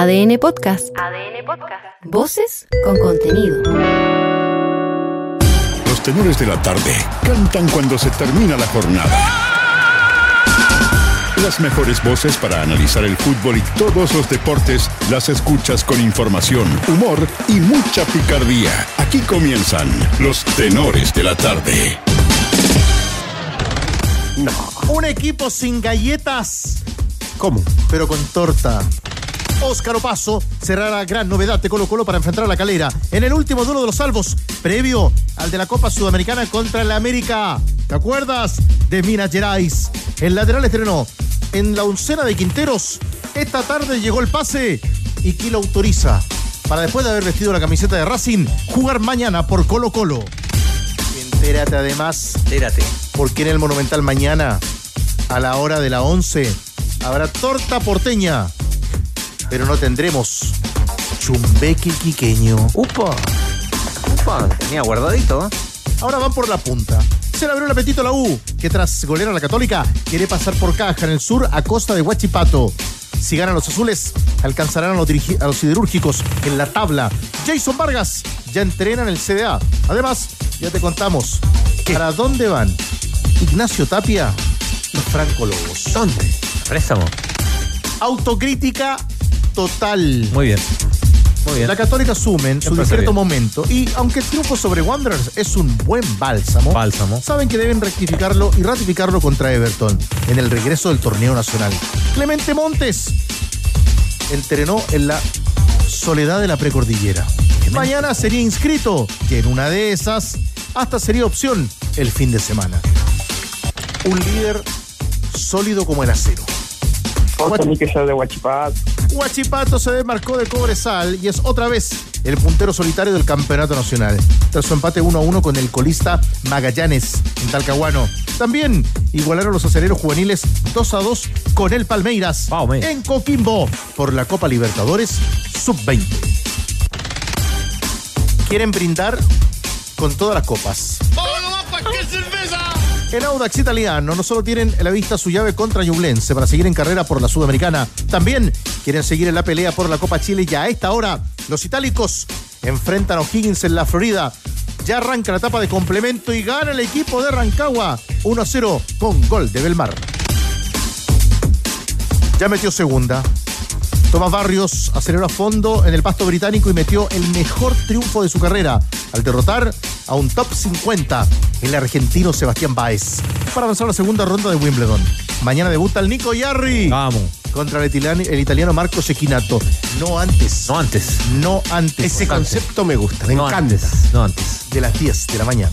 ADN Podcast. ADN Podcast. Voces con contenido. Los tenores de la tarde cantan cuando se termina la jornada. Las mejores voces para analizar el fútbol y todos los deportes las escuchas con información, humor y mucha picardía. Aquí comienzan los tenores de la tarde. No. Un equipo sin galletas. ¿Cómo? Pero con torta. Óscar Opaso será la gran novedad de Colo Colo para enfrentar a la calera en el último duelo de los salvos, previo al de la Copa Sudamericana contra el América. ¿Te acuerdas? De Minas Gerais. El lateral estrenó en la oncena de Quinteros. Esta tarde llegó el pase y Kilo autoriza para después de haber vestido la camiseta de Racing, jugar mañana por Colo Colo. Entérate además. Entérate. Porque en el Monumental mañana, a la hora de la 11, habrá torta porteña. Pero no tendremos chumbeque quiqueño. Upa. Upa, tenía guardadito, ¿eh? Ahora van por la punta. Se le abrió el apetito a la U, que tras golear a la Católica quiere pasar por caja en el sur a costa de Huachipato. Si ganan los azules, alcanzarán a los, a los siderúrgicos en la tabla. Jason Vargas ya entrena en el CDA. Además, ya te contamos para dónde van Ignacio Tapia y Franco Lobos. ¿Dónde? Préstamo. Autocrítica total. Muy bien. Muy bien. La Católica asume en su discreto momento y aunque el triunfo sobre Wanderers es un buen bálsamo, Bálsamo. saben que deben rectificarlo y ratificarlo contra Everton en el regreso del torneo nacional. Clemente Montes entrenó en la soledad de la precordillera. Mañana sería inscrito y en una de esas hasta sería opción el fin de semana. Un líder sólido como el acero. Otro ni que sea de Huachipato. Huachipato se desmarcó de Cobresal y es otra vez el puntero solitario del campeonato nacional. Tras su empate 1 a 1 con el colista Magallanes en Talcahuano. También igualaron los aceleros juveniles 2 a 2 con el Palmeiras en Coquimbo por la Copa Libertadores Sub-20. Quieren brindar con todas las copas. En Audax Italiano no solo tienen la vista su llave contra Ñublense para seguir en carrera por la Sudamericana, también quieren seguir en la pelea por la Copa Chile y a esta hora los itálicos enfrentan a O'Higgins en la Florida. Ya arranca la etapa de complemento y gana el equipo de Rancagua 1 a 0 con gol de Belmar. Ya metió segunda. Tomás Barrios aceleró a fondo en el pasto británico y metió el mejor triunfo de su carrera al derrotar a un top 50, el argentino Sebastián Baez, para avanzar a la segunda ronda de Wimbledon. Mañana debuta el Nico Yarri Vamos. contra el italiano, el italiano Marco Sequinato. No antes. No antes. No antes. Ese concepto me gusta, me no antes. No antes. De las 10 de la mañana.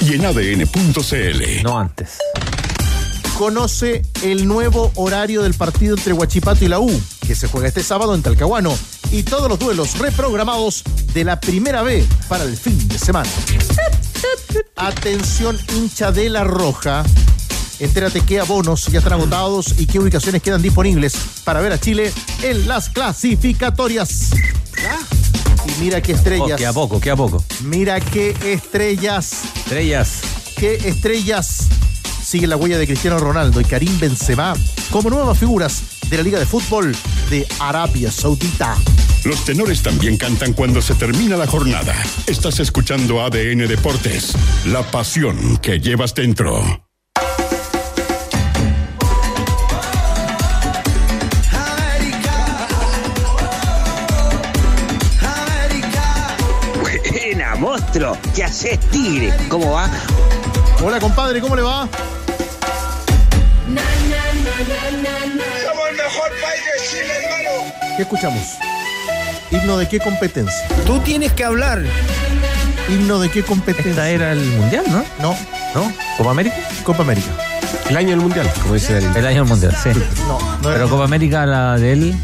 Y en ADN.cl. No antes. conoce el nuevo horario del partido entre Huachipato y la U, que se juega este sábado en Talcahuano, y todos los duelos reprogramados de la primera B para el fin de semana. Atención hincha de la Roja. Entérate qué abonos ya están agotados y qué ubicaciones quedan disponibles para ver a Chile en las clasificatorias. Y mira qué Oh, estrellas. que a poco, que a poco. Mira qué estrellas. Estrellas. ¿Qué estrellas siguen la huella de Cristiano Ronaldo y Karim Benzema como nuevas figuras de la Liga de Fútbol de Arabia Saudita? Los tenores también cantan cuando se termina la jornada. Estás escuchando ADN Deportes, la pasión que llevas dentro. Buena, monstruo. ¿Qué haces, tigre? ¿Cómo va? Hola compadre, ¿cómo le va? Chile, hermano. ¿Qué escuchamos? ¿Himno de qué competencia? Tú tienes que hablar. ¿Himno de qué competencia? Esta era el mundial, ¿no? No, ¿No? ¿Copa América? Copa América. El año del mundial, como dice Daniel. El año del mundial, sí. No, no Pero Copa América, la de él.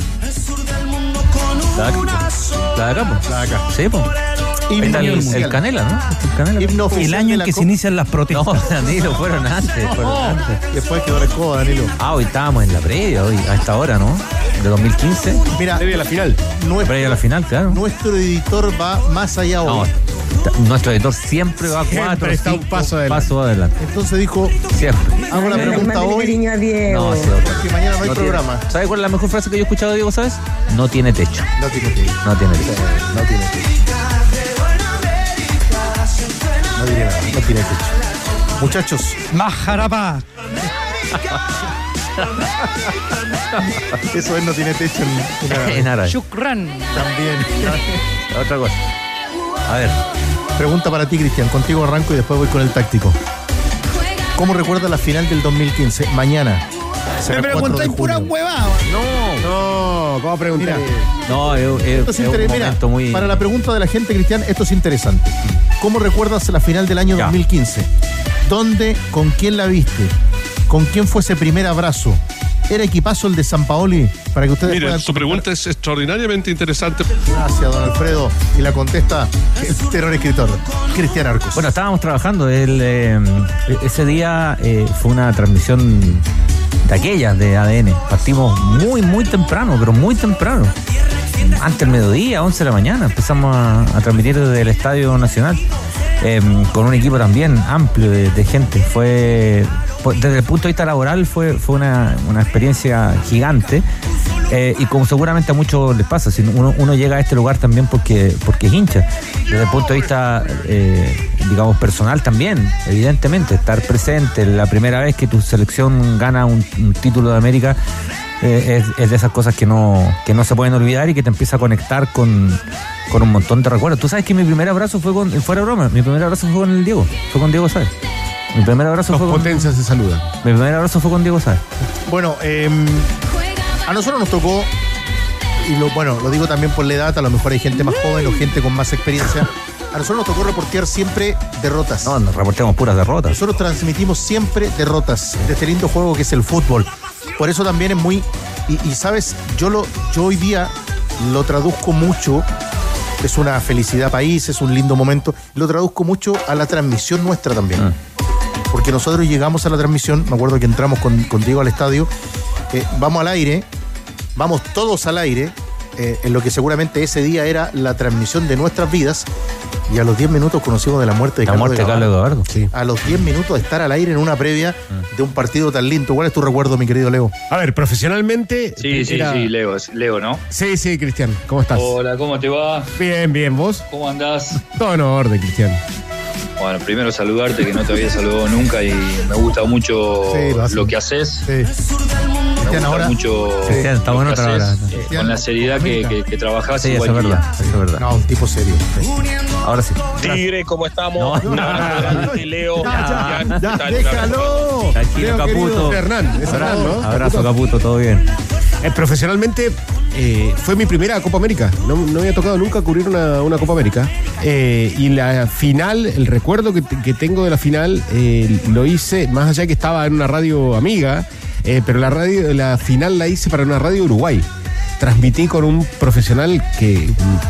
La de acá. La de acá, po. la de acá. Sí, pues. Himno el, el Canela, ¿no? El Canela. Himno El año en que se inician las protestas. No, Danilo, fueron antes. Fueron antes. Después quedó la escoba, Danilo. Ah, hoy estábamos en la previa, hoy, a esta hora, ¿no? De 2015. Mira, Previa a la final. nuestro, Previa a la final, claro. nuestro editor va más allá No, hoy. Nuestro editor siempre va Siempre cuatro, está un paso adelante. pasos adelante. Entonces dijo, Siempre. hago la pregunta hoy No, sí, porque mañana no hay No tiene- programa. ¿Sabes cuál es la mejor frase que yo he escuchado, Diego? ¿Sabes? No tiene techo. No tiene ir. No tiene techo. No tiene techo. No nada, no tiene techo. Muchachos, Majarapá. eso es no tiene techo en, en árabe. En árabe. Shukran. También. Otra cosa. A ver. Pregunta para ti, Cristian. Contigo arranco y después voy con el táctico. ¿Cómo recuerdas la final del 2015? Mañana. Me 4 de preguntáis pura huevada. No, ¿cómo preguntar? No, es, es- Esto es es un mira, muy. para la pregunta de la gente, Cristian, esto es interesante. ¿Cómo recuerdas la final del año Ya. 2015? ¿Dónde, con quién la viste? ¿Con quién fue ese primer abrazo? ¿Era equipazo el de San Paoli? Para que ustedes Mire, puedan su pregunta es extraordinariamente interesante. Gracias, don Alfredo. Y la contesta el terror escritor, Cristian Arcos. Bueno, estábamos trabajando. El, eh, ese día eh, fue una transmisión de aquellas de ADN. Partimos muy, muy temprano, pero muy temprano. Antes del mediodía, 11 de la mañana, empezamos a, a transmitir desde el Estadio Nacional. Eh, con un equipo también amplio de, gente. Fue, desde el punto de vista laboral, fue, fue una, una experiencia gigante. Eh, y como seguramente a muchos les pasa, si uno, uno llega a este lugar también porque, porque es hincha. Desde el punto de vista, eh, digamos, personal también, evidentemente, estar presente, la primera vez que tu selección gana un, un título de América, eh, es, es de esas cosas que no, que no se pueden olvidar y que te empieza a conectar con, con un montón de recuerdos. Tú sabes que mi primer abrazo fue con, fuera broma, mi primer abrazo fue con el Diego, fue con Diego Sáez. Mi primer abrazo Dos fue con, mi potencias se saludan. primer abrazo fue con Diego Sáez. Bueno, eh, a nosotros nos tocó, y lo, bueno, lo digo también por la edad, a lo mejor hay gente más joven o gente con más experiencia. A nosotros nos tocó reportear siempre derrotas. No, nos reportemos puras derrotas. Nosotros transmitimos siempre derrotas de este lindo juego que es el fútbol. Por eso también es muy. Y, y, sabes, yo lo, yo hoy día lo traduzco mucho. Es una felicidad país, es un lindo momento. Lo traduzco mucho a la transmisión nuestra también. Ah. Porque nosotros llegamos a la transmisión, me acuerdo que entramos con, con Diego al estadio, eh, vamos al aire, vamos todos al aire, eh, en lo que seguramente ese día era la transmisión de nuestras vidas, y a los 10 minutos conocimos de la muerte de La Carlos muerte de. Carlos Eduardo. Sí. A los 10 minutos de estar al aire en una previa Ah. de un partido tan lindo. ¿Cuál es tu recuerdo, mi querido Leo? A ver, profesionalmente. Sí, sí, era- sí, Leo, Leo, ¿no? Sí, sí, Cristian. ¿Cómo estás? Hola, ¿cómo te va? Bien, bien. ¿Vos? ¿Cómo andás? Todo en orden, Cristian. Bueno, primero saludarte, que no te había saludado nunca y me gusta mucho Sí, lo lo que haces. Sí. Me Cristian, gusta ahora. mucho Cristian, está lo bueno que otra haces, eh, con la seriedad que, que, que trabajás Sí, eso igual es verdad. Eso es verdad. No, un tipo serio. Ahora sí. Tigre, ¿cómo estamos? No, Un abrazo grande, Leo. Ya, ya, ¿qué ya, déjalo. Tranquilo, Leo, Caputo. Hernán, es Hernán, ¿no? Abrazo, Caputo, todo bien. Eh, profesionalmente eh, fue mi primera Copa América. No, no había tocado nunca cubrir una, una Copa América. Eh, y la final, el recuerdo que, que tengo de la final, eh, lo hice, más allá que estaba en una radio amiga, eh, pero la radio, la final la hice para una radio Uruguay. Transmití con un profesional que.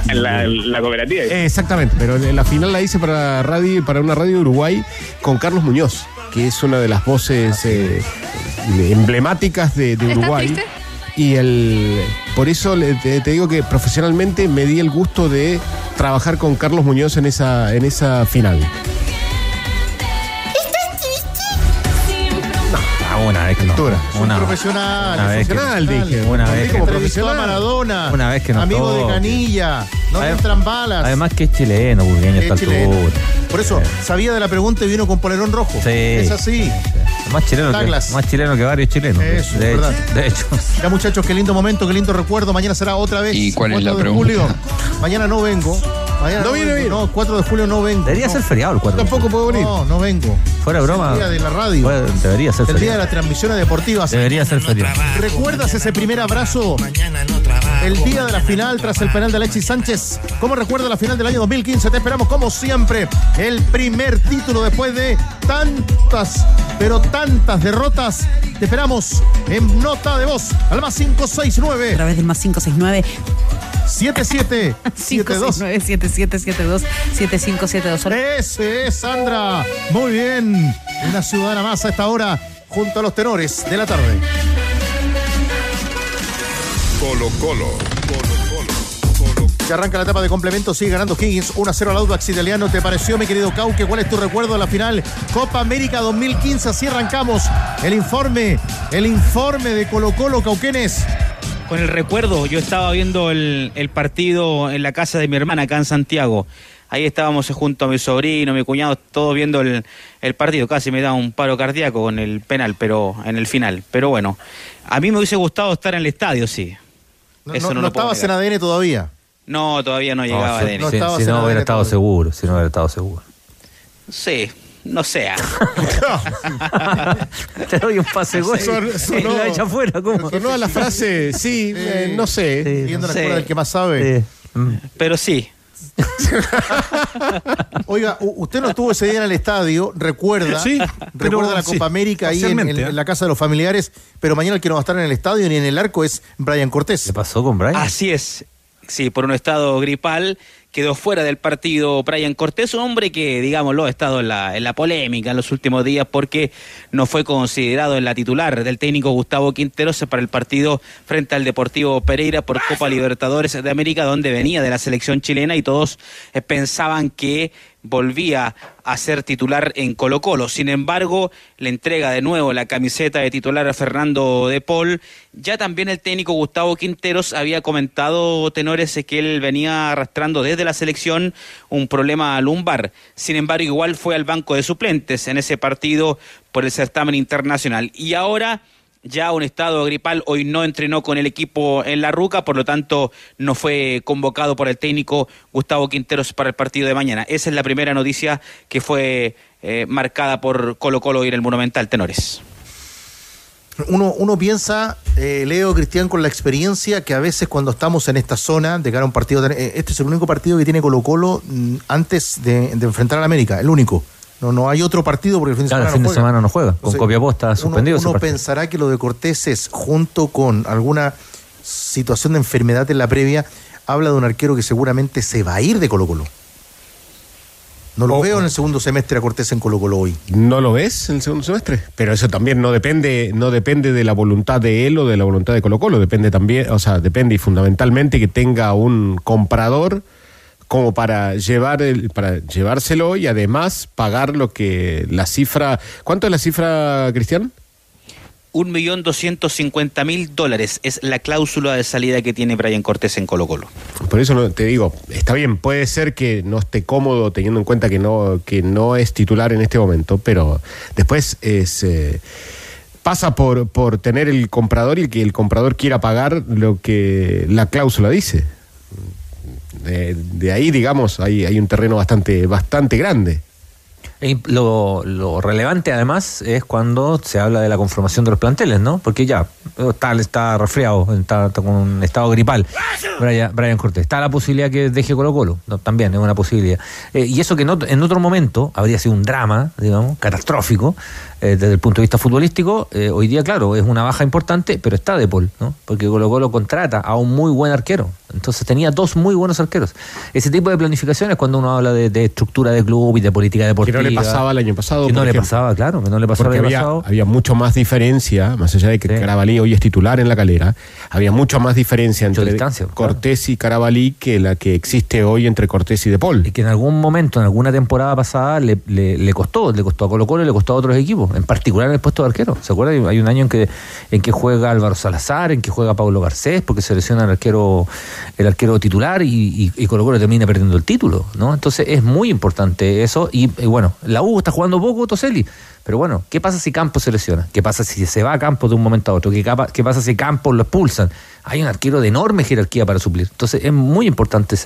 En la, la cooperativa. Eh, exactamente, pero la final la hice para radio, para una radio Uruguay con Carlos Muñoz, que es una de las voces eh, emblemáticas de, de ¿Estás Uruguay. triste? Y el por eso te, te digo que profesionalmente me di el gusto de trabajar con Carlos Muñoz en esa, en esa final. Una vez que no. Altura. Una, un profesional. una vez que- Profesional, dije. Una vez que- como profesional. Maradona. Una vez que nos Amigo de. Canilla. No le entran balas. Además que es chileno, burgueño Es altura. Por eso, sabía de la pregunta y vino con polerón rojo. Sí. Es así. Más chileno, que, más chileno que varios chilenos. Eso, de, verdad. hecho, de hecho. Ya muchachos, qué lindo momento, qué lindo recuerdo. Mañana será otra vez. ¿Y cuál es 4 la pregunta? julio. Mañana no vengo. Mañana No viene, vengo. viene. No, 4 de julio no vengo. Debería No. ser feriado el 4. Tampoco puedo venir. No, no vengo. Fuera de Es broma. El día de la radio. Bueno, debería ser el día de feriado. las transmisiones deportivas. Debería ser feriado. ¿Recuerdas ese primer abrazo? El día de la final tras el penal de Alexis Sánchez. ¿Cómo recuerda la final del año 2015? Te esperamos como siempre. El primer título después de tantas, pero tantas derrotas. Te esperamos en nota de voz al más 569 A través del más 569 77 72. 569 7772 7572. Ese es Sandra. Muy bien. Una ciudadana más a esta hora junto a los tenores de la tarde. Colo Colo. Colo Colo. Colo Se arranca la etapa de complemento, sigue ganando Higgins 1 a 0 al Audax italiano. ¿Te pareció, mi querido Cauque? ¿Cuál es tu recuerdo de la final Copa América 2015? Así arrancamos el informe, el informe de Colo Colo Cauquenes. Con el recuerdo, yo estaba viendo el, el partido en la casa de mi hermana acá en Santiago. Ahí estábamos junto a mi sobrino, mi cuñado, todos viendo el, el partido. Casi me da un paro cardíaco con el penal, pero en el final. Pero bueno, a mí me hubiese gustado estar en el estadio, sí. No, Eso no- no no estabas en. ADN todavía. No, todavía no llegaba no si- estabas si no hubiera ADN estado todavía. seguro, si no hubiera estado seguro. Sí, no sea. Te doy un pase gol Son- y sonó- la echa afuera. ¿cómo? Sonó a la frase, sí, eh, no sé. Sí, Siguiendo la Sí. escuela del que más sabe. Sí. Mm. Pero sí, Oiga, usted no estuvo ese día en el estadio, recuerda, Sí, pero recuerda la sí, Copa América ahí en- ¿eh? en la casa de los familiares, pero mañana el que no va a estar en el estadio ni en el arco es Brian Cortés. ¿Qué pasó con Brian? Así es. Sí, por un estado gripal quedó fuera del partido Brian Cortés, un hombre que, digámoslo, ha estado en la, en la polémica en los últimos días porque no fue considerado en la titular del técnico Gustavo Quinteros para el partido frente al Deportivo Pereira por Copa Libertadores de América, donde venía de la selección chilena y todos eh, pensaban que volvía a ser titular en Colo Colo. Sin embargo, le entrega de nuevo la camiseta de titular a Fernando de Paul. Ya también el técnico Gustavo Quinteros había comentado, tenores, que él venía arrastrando desde la selección un problema lumbar. Sin embargo, igual fue al banco de suplentes en ese partido por el certamen internacional. Y ahora ya un estado gripal, hoy no entrenó con el equipo en la Ruca, por lo tanto no fue convocado por el técnico Gustavo Quinteros para el partido de mañana. Esa es la primera noticia que fue eh, marcada por Colo Colo y en el Monumental Tenores. Uno, uno piensa, eh, Leo Cristian, con la experiencia que a veces cuando estamos en esta zona de cara a un partido, eh, este es el único partido que tiene Colo Colo mm, antes de, de enfrentar a la América, el único. No, no hay otro partido porque el fin de Claro, semana el fin no de juega. semana no juega. Con Copiapó está uno- suspendido Uno, pensará que lo de Cortés es, junto con alguna situación de enfermedad en la previa, habla de un arquero que seguramente se va a ir de Colo Colo. No lo Oh. veo en el segundo semestre a Cortés en Colo Colo hoy. ¿No lo ves en el segundo semestre? Pero eso también no depende, no depende de la voluntad de él o de la voluntad de Colo Colo. Depende también, o sea, depende y fundamentalmente que tenga un comprador como para llevar el, para llevárselo y además pagar lo que la cifra. ¿Cuánto es la cifra, Cristian? Un millón doscientos cincuenta mil dólares es la cláusula de salida que tiene Brian Cortés en Colo Colo. Por eso no, te digo, está bien, puede ser que no esté cómodo teniendo en cuenta que no, que no es titular en este momento, pero después es eh, pasa por, por tener el comprador y que el comprador quiera pagar lo que la cláusula dice. De, ahí, digamos, hay, hay un terreno bastante, bastante grande. E Lo, lo relevante además es cuando se habla de la conformación de los planteles, ¿no? Porque ya está, está resfriado, está, con un estado gripal. Brian, Brian Cortés. Está la posibilidad que deje Colo Colo, ¿no? también es una posibilidad. Eh, y eso que otro, en otro momento habría sido un drama, digamos, catastrófico, eh, desde el punto de vista futbolístico. eh, hoy día, claro, es una baja importante, pero está de Paul, ¿no? Porque Colo Colo contrata a un muy buen arquero. Entonces tenía dos muy buenos arqueros. Ese tipo de planificación es cuando uno habla de, de estructura de club y de política Que deportiva. no le pasaba el año pasado. Que no le pasaba, claro, que no le pasaba Porque el año había, pasado. había mucho más diferencia, más allá de que Sí. Carabalí hoy es titular en la calera, había mucho más diferencia Mucha entre Cortés y Carabalí que la que existe hoy entre Cortés y De Paul. Y que en algún momento, en alguna temporada pasada, le, le- le costó, le costó a Colo Colo y le costó a otros equipos, en particular en el puesto de arquero. ¿Se acuerda? Hay un año en que, en que juega Álvaro Salazar, en que juega Pablo Garcés, porque se lesiona el arquero, el arquero titular y, y, y Colo termina perdiendo el título, ¿no? Entonces es muy importante eso. Y, bueno, la U está jugando poco, Toselli. Pero bueno, ¿qué pasa si Campos se lesiona? ¿Qué pasa si se va a Campos de un momento a otro? ¿Qué, pasa si Campos lo expulsan? Hay un arquero de enorme jerarquía para suplir. Entonces es muy importante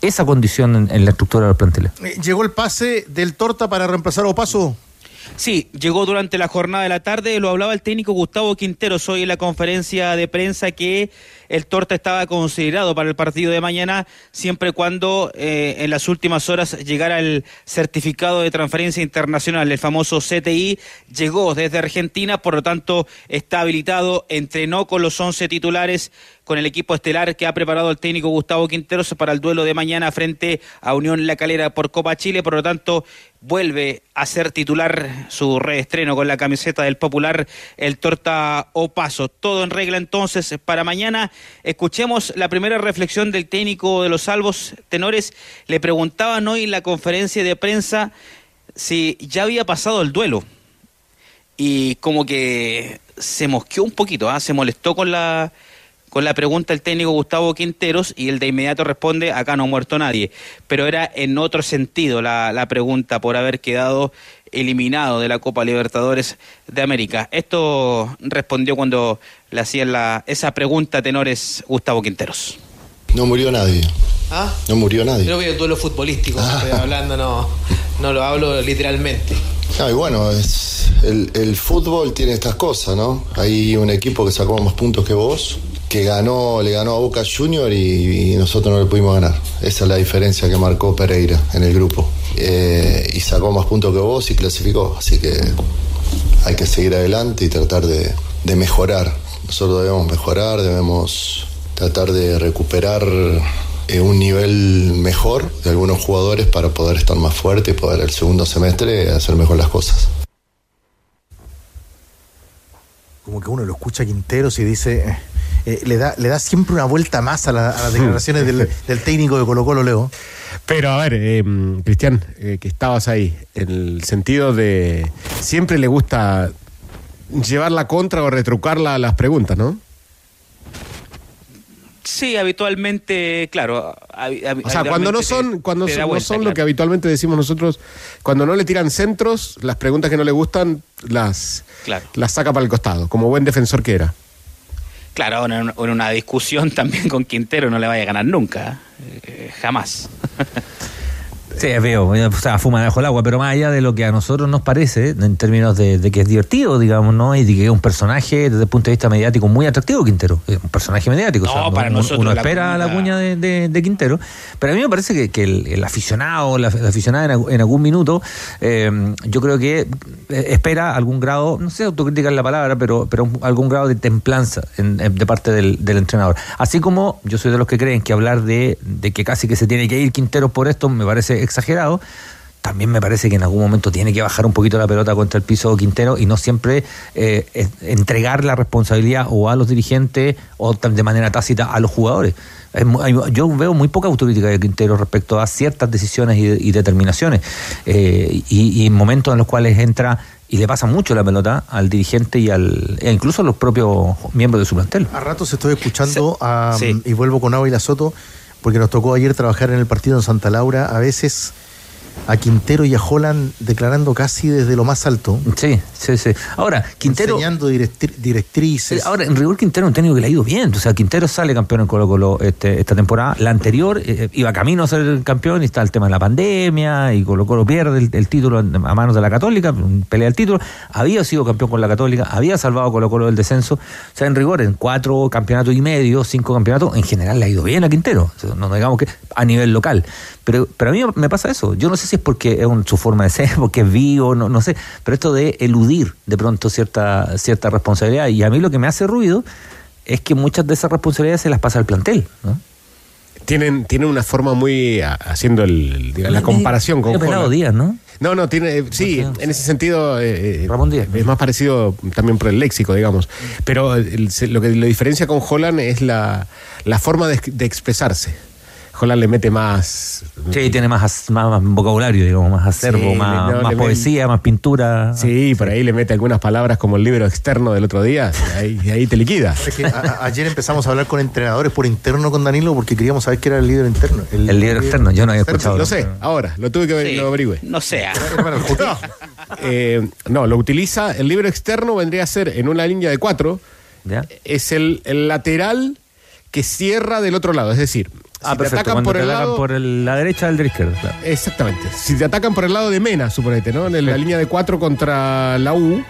esa condición en, en la estructura de los planteles. Eh, Llegó el pase del Torta para reemplazar a Opaso. Sí, llegó durante la jornada de la tarde, lo hablaba el técnico Gustavo Quinteros hoy en la conferencia de prensa que el Torta estaba considerado para el partido de mañana siempre cuando eh, en las últimas horas llegara el certificado de transferencia internacional, el famoso CTI, llegó desde Argentina, por lo tanto está habilitado, entrenó con los 11 titulares con el equipo estelar que ha preparado el técnico Gustavo Quinteros para el duelo de mañana frente a Unión La Calera por Copa Chile, por lo tanto vuelve a ser titular su reestreno con la camiseta del Popular, el Torta Opaso. Todo en regla entonces para mañana Escuchemos la primera reflexión del técnico de los salvos tenores. Le preguntaban hoy en la conferencia de prensa si ya había pasado el duelo. Y como que se mosqueó un poquito, ¿ah? se molestó con la, con la pregunta el técnico Gustavo Quinteros y él de inmediato responde, acá no ha muerto nadie. Pero era en otro sentido la, la pregunta por haber quedado eliminado de la Copa Libertadores de América. Esto respondió cuando le hacían la, esa pregunta tenores Gustavo Quinteros. No murió nadie. ¿Ah? No murió nadie. Creo que el duelo futbolístico, estoy hablando, no, no lo hablo literalmente. Ah, y bueno, es, el, el fútbol tiene estas cosas, ¿no? Hay un equipo que sacó más puntos que vos, que ganó, le ganó a Boca Junior y, y nosotros no le pudimos ganar. Esa es la diferencia que marcó Pereira en el grupo. Eh, y sacó más puntos que vos y clasificó. Así que hay que seguir adelante y tratar de, de mejorar. Nosotros debemos mejorar, debemos tratar de recuperar eh, un nivel mejor de algunos jugadores para poder estar más fuerte y poder el segundo semestre hacer mejor las cosas. Como que uno lo escucha a Quinteros y dice, eh, eh, le, da, le da siempre una vuelta más a, la- a las declaraciones del, del técnico de Colo Colo, Leo. Pero a ver, eh, Cristian, eh, que estabas ahí, en el sentido de siempre le gusta llevar la contra o retrucarla a las preguntas, ¿no? Sí, habitualmente, claro. O sea, cuando no son, te- cuando te no son lo que habitualmente decimos nosotros, cuando no le tiran centros, las preguntas que no le gustan las, Claro. las saca para el costado, como buen defensor que era. Claro, en, una discusión también con Quintero no le vaya a ganar nunca. eh, jamás. Sí, es feo, o sea, fuma debajo del agua, pero más allá de lo que a nosotros nos parece, en términos de, de que es divertido, digamos, ¿no? Y de que es un personaje desde el punto de vista mediático muy atractivo, Quintero. Es un personaje mediático. No, o sea, para uno, nosotros uno la espera cuña- la cuña de, de- de Quintero, pero a mí me parece que, que el, el aficionado, la, la aficionada en, algún- en algún minuto, eh, yo creo que eh, espera algún grado, no sé autocrítica es la palabra, pero, pero algún grado de templanza en- en- de parte del, del entrenador. Así como yo soy de los que creen que hablar de, de que casi que se tiene que ir Quintero por esto me parece exagerado, también me parece que en algún momento tiene que bajar un poquito la pelota contra el piso Quintero y no siempre eh, entregar la responsabilidad o a los dirigentes o de manera tácita a los jugadores. Yo veo muy poca autocrítica de Quintero respecto a ciertas decisiones y, y determinaciones eh, y, y en momentos en los cuales entra y le pasa mucho la pelota al dirigente y al e incluso a los propios miembros de su plantel. A ratos estoy escuchando a- Sí. y vuelvo con Ávila Soto porque nos tocó ayer trabajar en el partido en Santa Laura. A veces a Quintero y a Holland declarando casi desde lo más alto. Sí, sí, sí. Ahora, Quintero. Enseñando directri- directrices. Ahora, en rigor Quintero es un técnico que le ha ido bien. O sea, Quintero sale campeón en Colo Colo este, esta temporada. La anterior eh, iba camino a ser campeón y está el tema de la pandemia y Colo Colo pierde el, el título a manos de la Católica, pelea el título. Había sido campeón con la Católica, había salvado a Colo Colo del descenso. O sea, en rigor, en cuatro campeonatos y medio, cinco campeonatos, en general le ha ido bien a Quintero. O sea, no digamos que a nivel local. Pero, pero a mí me pasa eso. Yo no sé si es porque es un- su forma de ser, porque es vivo, no, no sé. Pero esto de eludir de pronto cierta, cierta responsabilidad. Y a mí lo que me hace ruido es que muchas de esas responsabilidades se las pasa al plantel. ¿no? Tienen, tienen una forma muy, haciendo el, la comparación con pelado Holland. Díaz, ¿no? No, no, tiene, eh, sí, en ese sentido eh, eh, Ramón Díaz. es más parecido también por el léxico, digamos. Pero el- lo que lo diferencia con Holland es la, la forma de, de expresarse. Holland le mete más... Sí, tiene más, as- más, más vocabulario, digamos, más acervo, Sí, más, no, poesía, más pintura. Sí, por ahí le mete algunas palabras como el libro externo del otro día, y ahí, y ahí te liquida. Es que a- a- ayer empezamos a hablar con entrenadores por interno con Danilo porque queríamos saber qué era el líder interno. El líder externo, yo no había externo. escuchado. Lo sé, ahora, lo tuve que ver, Sí, lo averigüe. No sea. Eh, no, lo utiliza, el libro externo vendría a ser en una línea de cuatro, ¿Ya? es el, el lateral que cierra del otro lado, es decir, Ah, si te atacan Cuando por te el atacan lado... por el- la derecha del de la izquierda. claro. Exactamente. Si te atacan por el lado de Mena, suponete, ¿no? En la línea de cuatro contra la U,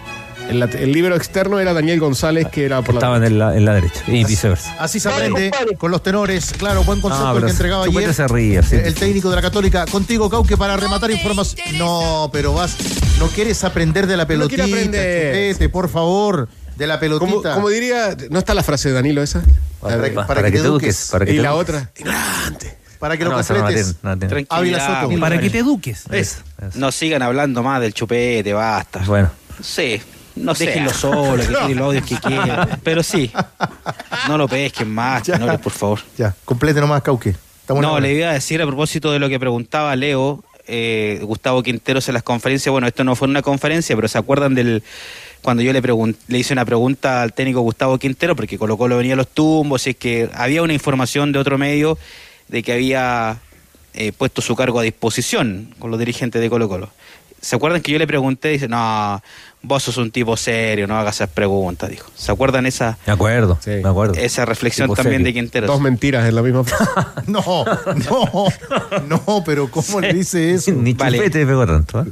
el, el libro externo era Daniel González, que era por la Estaban en la, en la derecha y viceversa. Así se aprende con los tenores. Claro, buen concepto No, el pero que entregaba ayer. se ríe, sí. El técnico de la Católica. Contigo, Cauque, para rematar información. No, pero vas. No quieres aprender de la No pelotita, aprender. Chupete, por favor. De la Como, pelotita. como diría, ¿no está la frase de Danilo esa? Para, Pa- para que te eduques. para que y te la eduques. otra, ignorante. Para que Ah, lo no, no completes. tiene, no tiene. Soto. compadre. Para que te eduques. No sigan hablando más del chupete, basta. Bueno. Sí. No Déjenlo solo, que tire los audios que quieran. Pero sí, no lo pesquen más, tenores, por favor. Ya, complete nomás, Cauque. Estamos No, le iba a decir a propósito de lo que preguntaba Leo, eh, Gustavo Quinteros en las conferencias. Bueno, esto no fue una conferencia, pero ¿se acuerdan del cuando yo le, pregun- le hice una pregunta al técnico Gustavo Quintero, porque Colo Colo venía a los tumbos, y es que había una información de otro medio de que había eh, puesto su cargo a disposición con los dirigentes de Colo Colo. ¿Se acuerdan que yo le pregunté? Dice, no, vos sos un tipo serio, no hagas esas preguntas, dijo. ¿Se acuerdan esa, Me acuerdo, me acuerdo. esa reflexión Tipo también serio. de Quinteros? Dos mentiras en la misma frase. No, no, no, pero ¿cómo le dice eso? Ni Vale. chupete pegó tanto. ¿eh?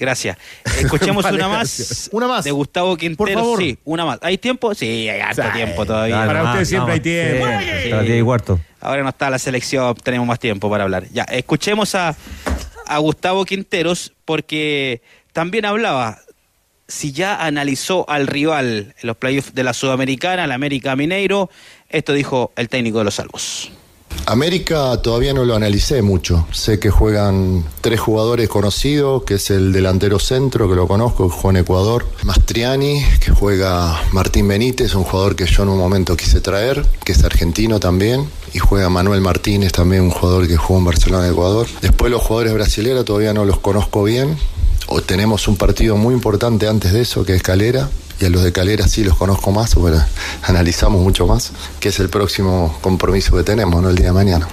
Gracias. Escuchemos Vale, una gracias. más. Una más. De Gustavo Quintero. Por favor. Sí, una más. ¿Hay tiempo? Sí, hay harto Sí. tiempo todavía. Dale, Para nomás, usted siempre hay tiempo. Sí, diez y cuarto. Ahora no está la selección, tenemos más tiempo para hablar. Ya, escuchemos a, a Gustavo Quinteros porque también hablaba, si ya analizó al rival en los playoffs de la Sudamericana, el América Mineiro, esto dijo el técnico de los Salvos. América todavía no lo analicé mucho. Sé que juegan tres jugadores conocidos, que es el delantero centro, que lo conozco, que juega en Ecuador, Mastriani, que juega Martín Benítez, un jugador que yo en un momento quise traer, que es argentino también, y juega Manuel Martínez, también un jugador que jugó en Barcelona, Ecuador. Después los jugadores brasileños todavía no los conozco bien. O tenemos un partido muy importante antes de eso, que es Calera, y a los de Calera sí los conozco más, bueno, analizamos mucho más, que es el próximo compromiso que tenemos, ¿no? El día de mañana.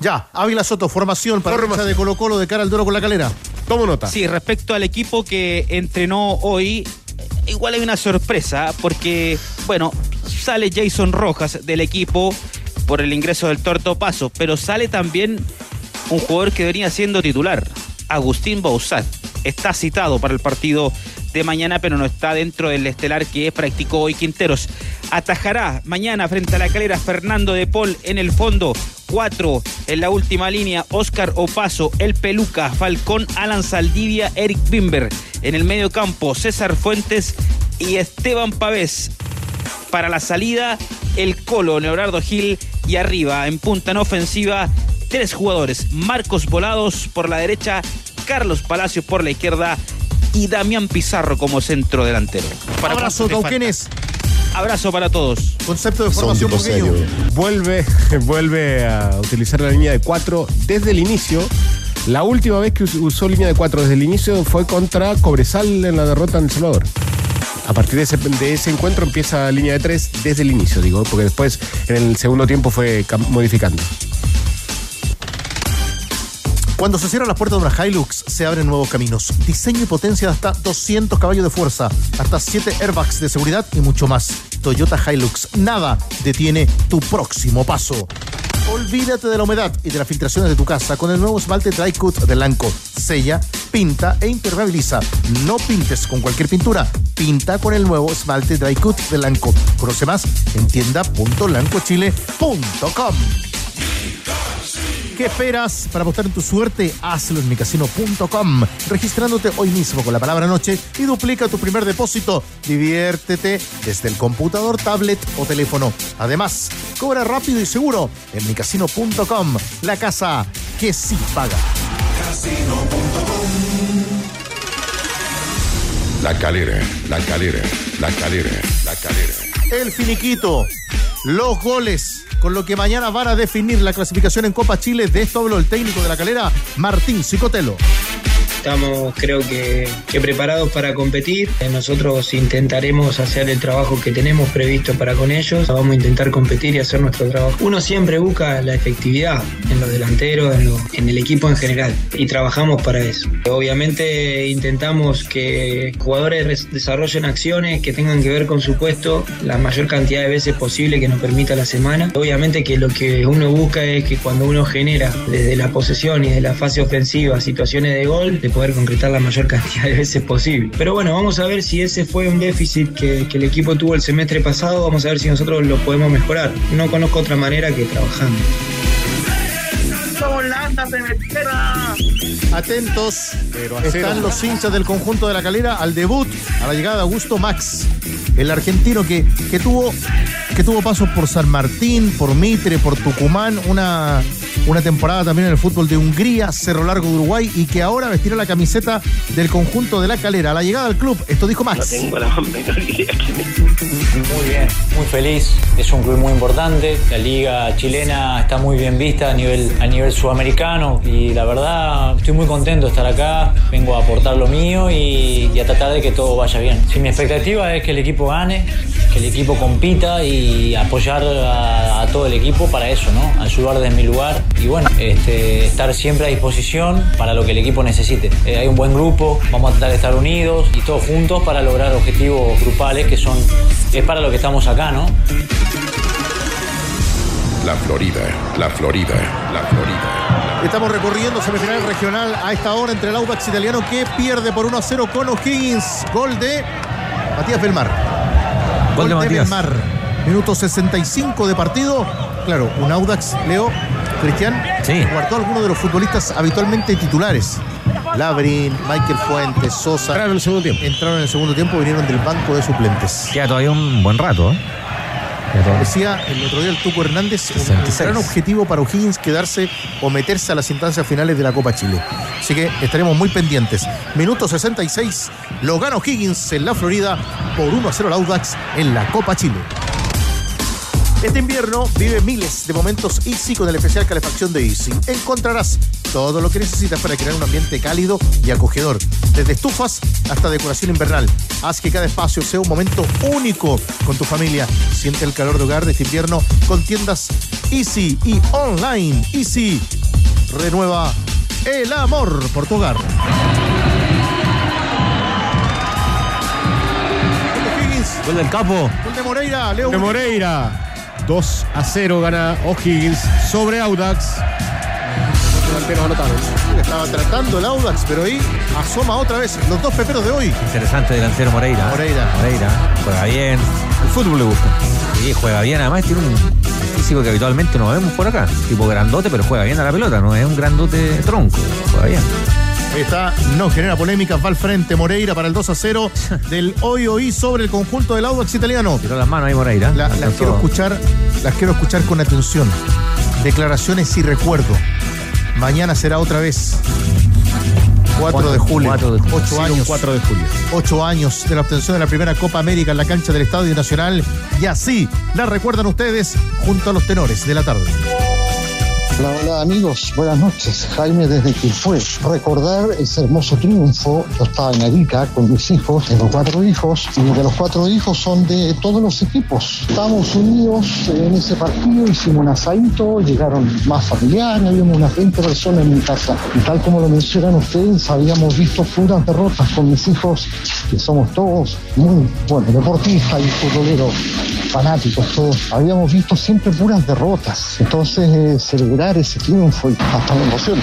Ya, Ávila Soto, formación para la de Colo Colo de cara al duelo con la calera. Tomo nota. Sí, respecto al equipo que entrenó hoy, igual hay una sorpresa, porque, bueno, sale Jason Rojas del equipo por el ingreso del Torto Paso, pero sale también un jugador que venía siendo titular, Agustín Bausat. Está citado para el partido de mañana, pero no está dentro del estelar que practicó hoy Quinteros. Atajará mañana frente a la calera Fernando de Paul en el fondo. Cuatro en la última línea, Oscar Opaso, El Peluca, Falcón, Alan Saldivia, Eric Bimber. En el medio campo, César Fuentes y Esteban Pavés. Para la salida, el Colo, Leonardo Gil y arriba, en punta en ofensiva, tres jugadores. Marcos Volados por la derecha, Carlos Palacios por la izquierda y Damián Pizarro como centro delantero. Para Abrazo, Cauquenes. Abrazo para todos. Concepto de formación pequeño. Vuelve, vuelve a utilizar la línea de cuatro desde el inicio. La última vez que us- usó línea de cuatro desde el inicio fue contra Cobresal en la derrota en El Salvador. A partir de ese, de ese encuentro empieza línea de tres desde el inicio, digo, porque después en el segundo tiempo fue modificando. Cuando se cierran las puertas de una Hilux, se abren nuevos caminos. Diseño y potencia de hasta 200 caballos de fuerza, hasta 7 airbags de seguridad y mucho más. Toyota Hilux, nada detiene tu próximo paso. Olvídate de la humedad y de las filtraciones de tu casa con el nuevo esmalte Dry Coat de Lanco. Sella, pinta e impermeabiliza. No pintes con cualquier pintura. Pinta con el nuevo esmalte Dry Coat de Lanco. Conoce más en tienda.lancochile.com. ¿Qué esperas para apostar en tu suerte? Hazlo en micasino.com, registrándote hoy mismo con la palabra noche y duplica tu primer depósito. Diviértete desde el computador, tablet o teléfono. Además, cobra rápido y seguro en micasino.com, la casa que sí paga. La calera, la calera, la calera, la calera. El finiquito, los goles, con lo que mañana van a definir la clasificación en Copa Chile. De esto habló el técnico de la calera, Martín Cicotelo. Estamos creo que, preparados para competir. Eh, Nosotros intentaremos hacer el trabajo que tenemos previsto para con ellos. Vamos a intentar competir y hacer nuestro trabajo. Uno siempre busca la efectividad en los delanteros, en, lo- en el equipo en general. Y trabajamos para eso. Obviamente intentamos que jugadores res- desarrollen acciones que tengan que ver con su puesto la mayor cantidad de veces posible que nos permita la semana. Obviamente que lo que uno busca es que cuando uno genera desde la posesión y de la fase ofensiva situaciones de gol, poder concretar la mayor cantidad de veces posible. Pero bueno, vamos a ver si ese fue un déficit que, que el equipo tuvo el semestre pasado, vamos a ver si nosotros lo podemos mejorar. No conozco otra manera que trabajando. Atentos, Pero están los hinchas del conjunto de la calera al debut, a la llegada de Augusto Max, el argentino que, que tuvo que tuvo pasos por San Martín, por Mitre, por Tucumán, una, una temporada también en el fútbol de Hungría, Cerro Largo de Uruguay y que ahora vestirá la camiseta del conjunto de la calera. A la llegada al club, esto dijo Max. Muy bien, muy feliz. Es un club muy importante. La liga chilena está muy bien vista a nivel, a nivel sudamericano y la verdad estoy muy contento de estar acá. Vengo a aportar lo mío y, y a tratar de que todo vaya bien. Sí, mi expectativa es que el equipo gane, que el equipo compita y apoyar a, a todo el equipo para eso, ¿no? Ayudar desde mi lugar y bueno, este, estar siempre a disposición para lo que el equipo necesite. Eh, hay un buen grupo, vamos a tratar de estar unidos y todos juntos para lograr objetivos grupales que son, es para lo que estamos acá, ¿no? La Florida, la Florida, la Florida. Estamos recorriendo semifinal regional a esta hora entre el Audax italiano que pierde por 1 a 0 con O'Higgins. Gol de Matías Belmar. Gol de Matías. Belmar. Minuto 65 de partido. Claro, un Audax, Leo, Cristian, Sí. guardó a algunos de los futbolistas habitualmente titulares. Labrin, Michael Fuentes, Sosa. Entraron en el segundo tiempo. Entraron en el segundo tiempo, vinieron del banco de suplentes. Queda todavía un buen rato, ¿eh? Decía el otro día el Tuco Hernández, un 66. gran objetivo para O'Higgins quedarse o meterse a las instancias finales de la Copa Chile. Así que estaremos muy pendientes. Minuto 66, lo gana O'Higgins en la Florida por 1 a 0 al Audax en la Copa Chile. Este invierno vive miles de momentos Easy con el especial calefacción de Easy. Encontrarás todo lo que necesitas para crear un ambiente cálido y acogedor. Desde estufas hasta decoración invernal. Haz que cada espacio sea un momento único con tu familia. Siente el calor de hogar de este invierno con tiendas Easy y online. Easy renueva el amor por tu hogar. Gol del capo. gol de Moreira, Leo. De Moreira. 2 a 0 gana O'Higgins sobre Audax. Los delanteros anotaron. Estaba tratando el Audax, pero ahí asoma otra vez los dos peperos de hoy. Interesante delantero Moreira. Moreira. Moreira. Juega bien. El fútbol le gusta. Sí, juega bien. Además tiene un físico que habitualmente no vemos por acá. Tipo grandote, pero juega bien a la pelota. No es un grandote tronco. Juega bien. Está, no genera polémicas, va al frente Moreira para el 2 a 0 del hoy hoy sobre el conjunto del Audax italiano. Tiró las manos ahí Moreira. La- las quiero escuchar, las quiero escuchar con atención. Declaraciones y recuerdo. Mañana será otra vez. 4 de julio. 4 de julio. 8 Sí, un años. 4 de julio. 8 años de la obtención de la primera Copa América en la cancha del Estadio Nacional. Y así la recuerdan ustedes junto a los tenores de la tarde. Hola, hola amigos, buenas noches. Jaime desde Quilpué. Recordar ese hermoso triunfo. Yo estaba en Arica con mis hijos, tengo cuatro hijos, y de los cuatro hijos son de todos los equipos. Estábamos unidos en ese partido, hicimos un asadito, llegaron más familiares, habíamos unas 20 personas en mi casa. Y tal como lo mencionan ustedes, habíamos visto puras derrotas con mis hijos, que somos todos muy, bueno, deportistas y futboleros fanáticos todos, habíamos visto siempre puras derrotas. Entonces, eh, celebrar ese triunfo y hasta me emociona.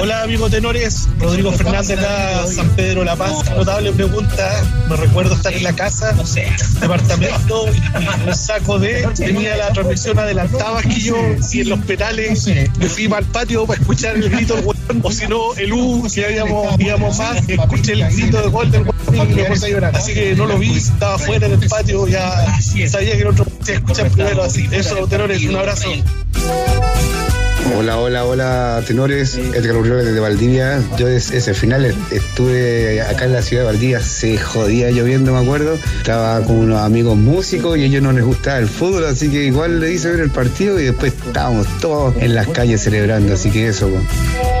Hola amigos tenores, Rodrigo Fernández acá, San Pedro La Paz. Notable pregunta, me recuerdo estar en la casa, departamento, un saco de, tenía la transmisión adelantada que yo y en los penales me fui para el patio para escuchar el grito del hueón, o si no el U, si habíamos, íbamos más, escuché el grito de gol del hueón y me puse a llorar. Así que no lo vi, estaba afuera en el patio, ya sabía que el otro se escucha primero, así. Eso, tenores, un abrazo. Hola, hola, hola, tenores. Edgar Urriola desde Valdivia. Yo es- ese final estuve acá en la ciudad de Valdivia, se jodía lloviendo, me acuerdo. Estaba con unos amigos músicos y a ellos no les gustaba el fútbol, así que igual le hice ver el partido y después estábamos todos en las calles celebrando, así que eso. po.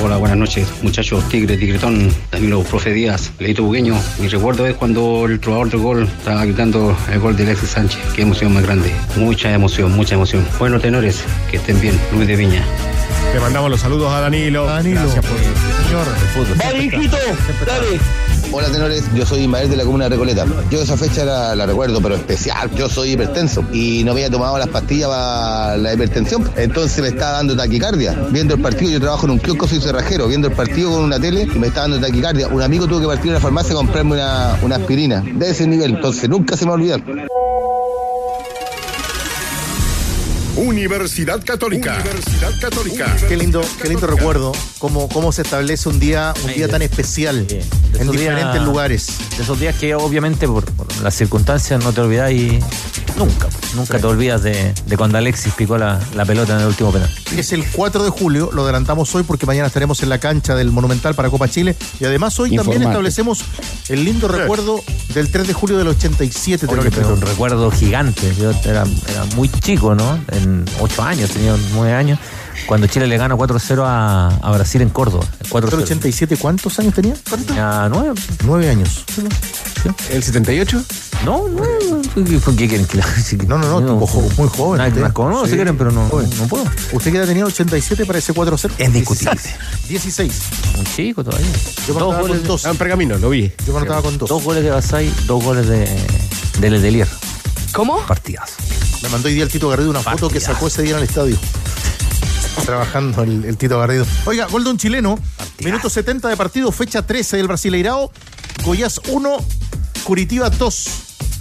Hola, buenas noches, muchachos. Tigre, Tigretón, Danilo, Profe Díaz, Leito Bugueño. Mi recuerdo es cuando el trovador del gol estaba gritando el gol de Alexis Sánchez. Qué emoción más grande. Mucha emoción, mucha emoción. Bueno, tenores, que estén bien. Luis de Viña. Le mandamos los saludos a Danilo. Danilo. Gracias por Señor, el fútbol. Dale, hijito, dale. Hola tenores, yo soy Ismael de la Comuna de Recoleta. Yo esa fecha la, recuerdo, pero especial. Yo soy hipertenso y no había tomado las pastillas para la hipertensión. Entonces me estaba dando taquicardia. Viendo el partido, yo trabajo en un kiosco, soy cerrajero. Viendo el partido con una tele y me estaba dando taquicardia. Un amigo tuvo que partir a la farmacia a comprarme una, una aspirina. De ese nivel. Entonces nunca se me va a olvidar. Universidad Católica. Universidad Católica. Qué lindo, qué lindo recuerdo, cómo, cómo se establece un día, un día tan especial en diferentes días- lugares. De esos días que obviamente por, por las circunstancias no te olvidas y nunca, nunca te olvidas de, de cuando Alexis picó la, la pelota en el último penal. Es el 4 de julio, lo adelantamos hoy porque mañana estaremos en la cancha del Monumental para Copa Chile y además hoy también establecemos el lindo recuerdo del 3 de julio del 87. Oye, pero un recuerdo gigante. Yo era, era muy chico, ¿no? En ocho años, tenía nueve años, cuando Chile le gana 4-0 a, a Brasil en Córdoba. 4-0. ¿El 87 cuántos años tenía? Tenía nueve. Nueve años. ¿El 78? No, no. ¿Por qué quieren que No, no, no, tipo jo- muy joven. Nada, más como no, si Sí. quieren, pero no, Joven. no puedo. ¿Usted qué edad tenía 87 para ese 4-0? Es discutible. 16. Un chico todavía. Yo cuando estaba con dos. Ah, en pergamino, lo vi. Yo cuando estaba con dos. Dos goles de Basay, dos goles de, de Letelier. ¿Cómo? Partidas. Me mandó hoy día el Tito Garrido una foto que sacó ese día en el estadio. Trabajando el, el Tito Garrido. Oiga, gol de un chileno. Minuto 70 de partido, fecha 13 del Brasileirao. Goiás 1, Curitiba 2.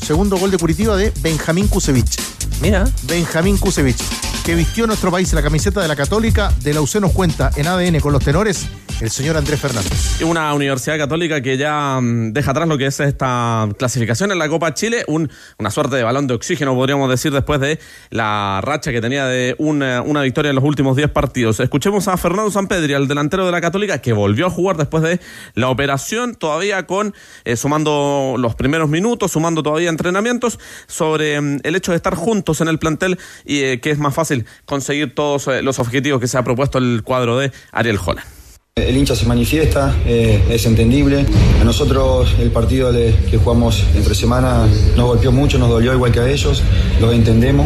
Segundo gol de Curitiba de Benjamín Kusevich. Mira. Benjamín Kusevich, que vistió nuestro país la camiseta de la Católica. De la UC nos cuenta en ADN con los tenores el señor Andrés Fernández. Una universidad católica que ya mm, deja atrás lo que es esta clasificación en la Copa Chile, un- una suerte de balón de oxígeno, podríamos decir, después de la racha que tenía de una, una victoria en los últimos 10 partidos. Escuchemos a Fernando Sampedri, el delantero de la Católica, que volvió a jugar después de la operación, todavía con eh, sumando los primeros minutos, sumando todavía entrenamientos, sobre mm, el hecho de estar juntos en el plantel y eh, que es más fácil conseguir todos eh, los objetivos que se ha propuesto el cuadro de Ariel Holland. El hincha se manifiesta, eh, es entendible. A nosotros el partido de- que jugamos entre semana nos golpeó mucho, nos dolió igual que a ellos, lo entendemos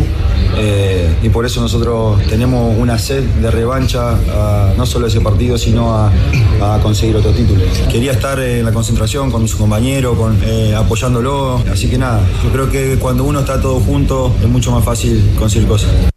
eh, y por eso nosotros tenemos una sed de revancha, no solo a ese partido, sino a, conseguir otro título. Quería estar en la concentración con su compañero, con, apoyándolo, así que nada, yo creo que cuando uno está todo junto es mucho más fácil conseguir cosas.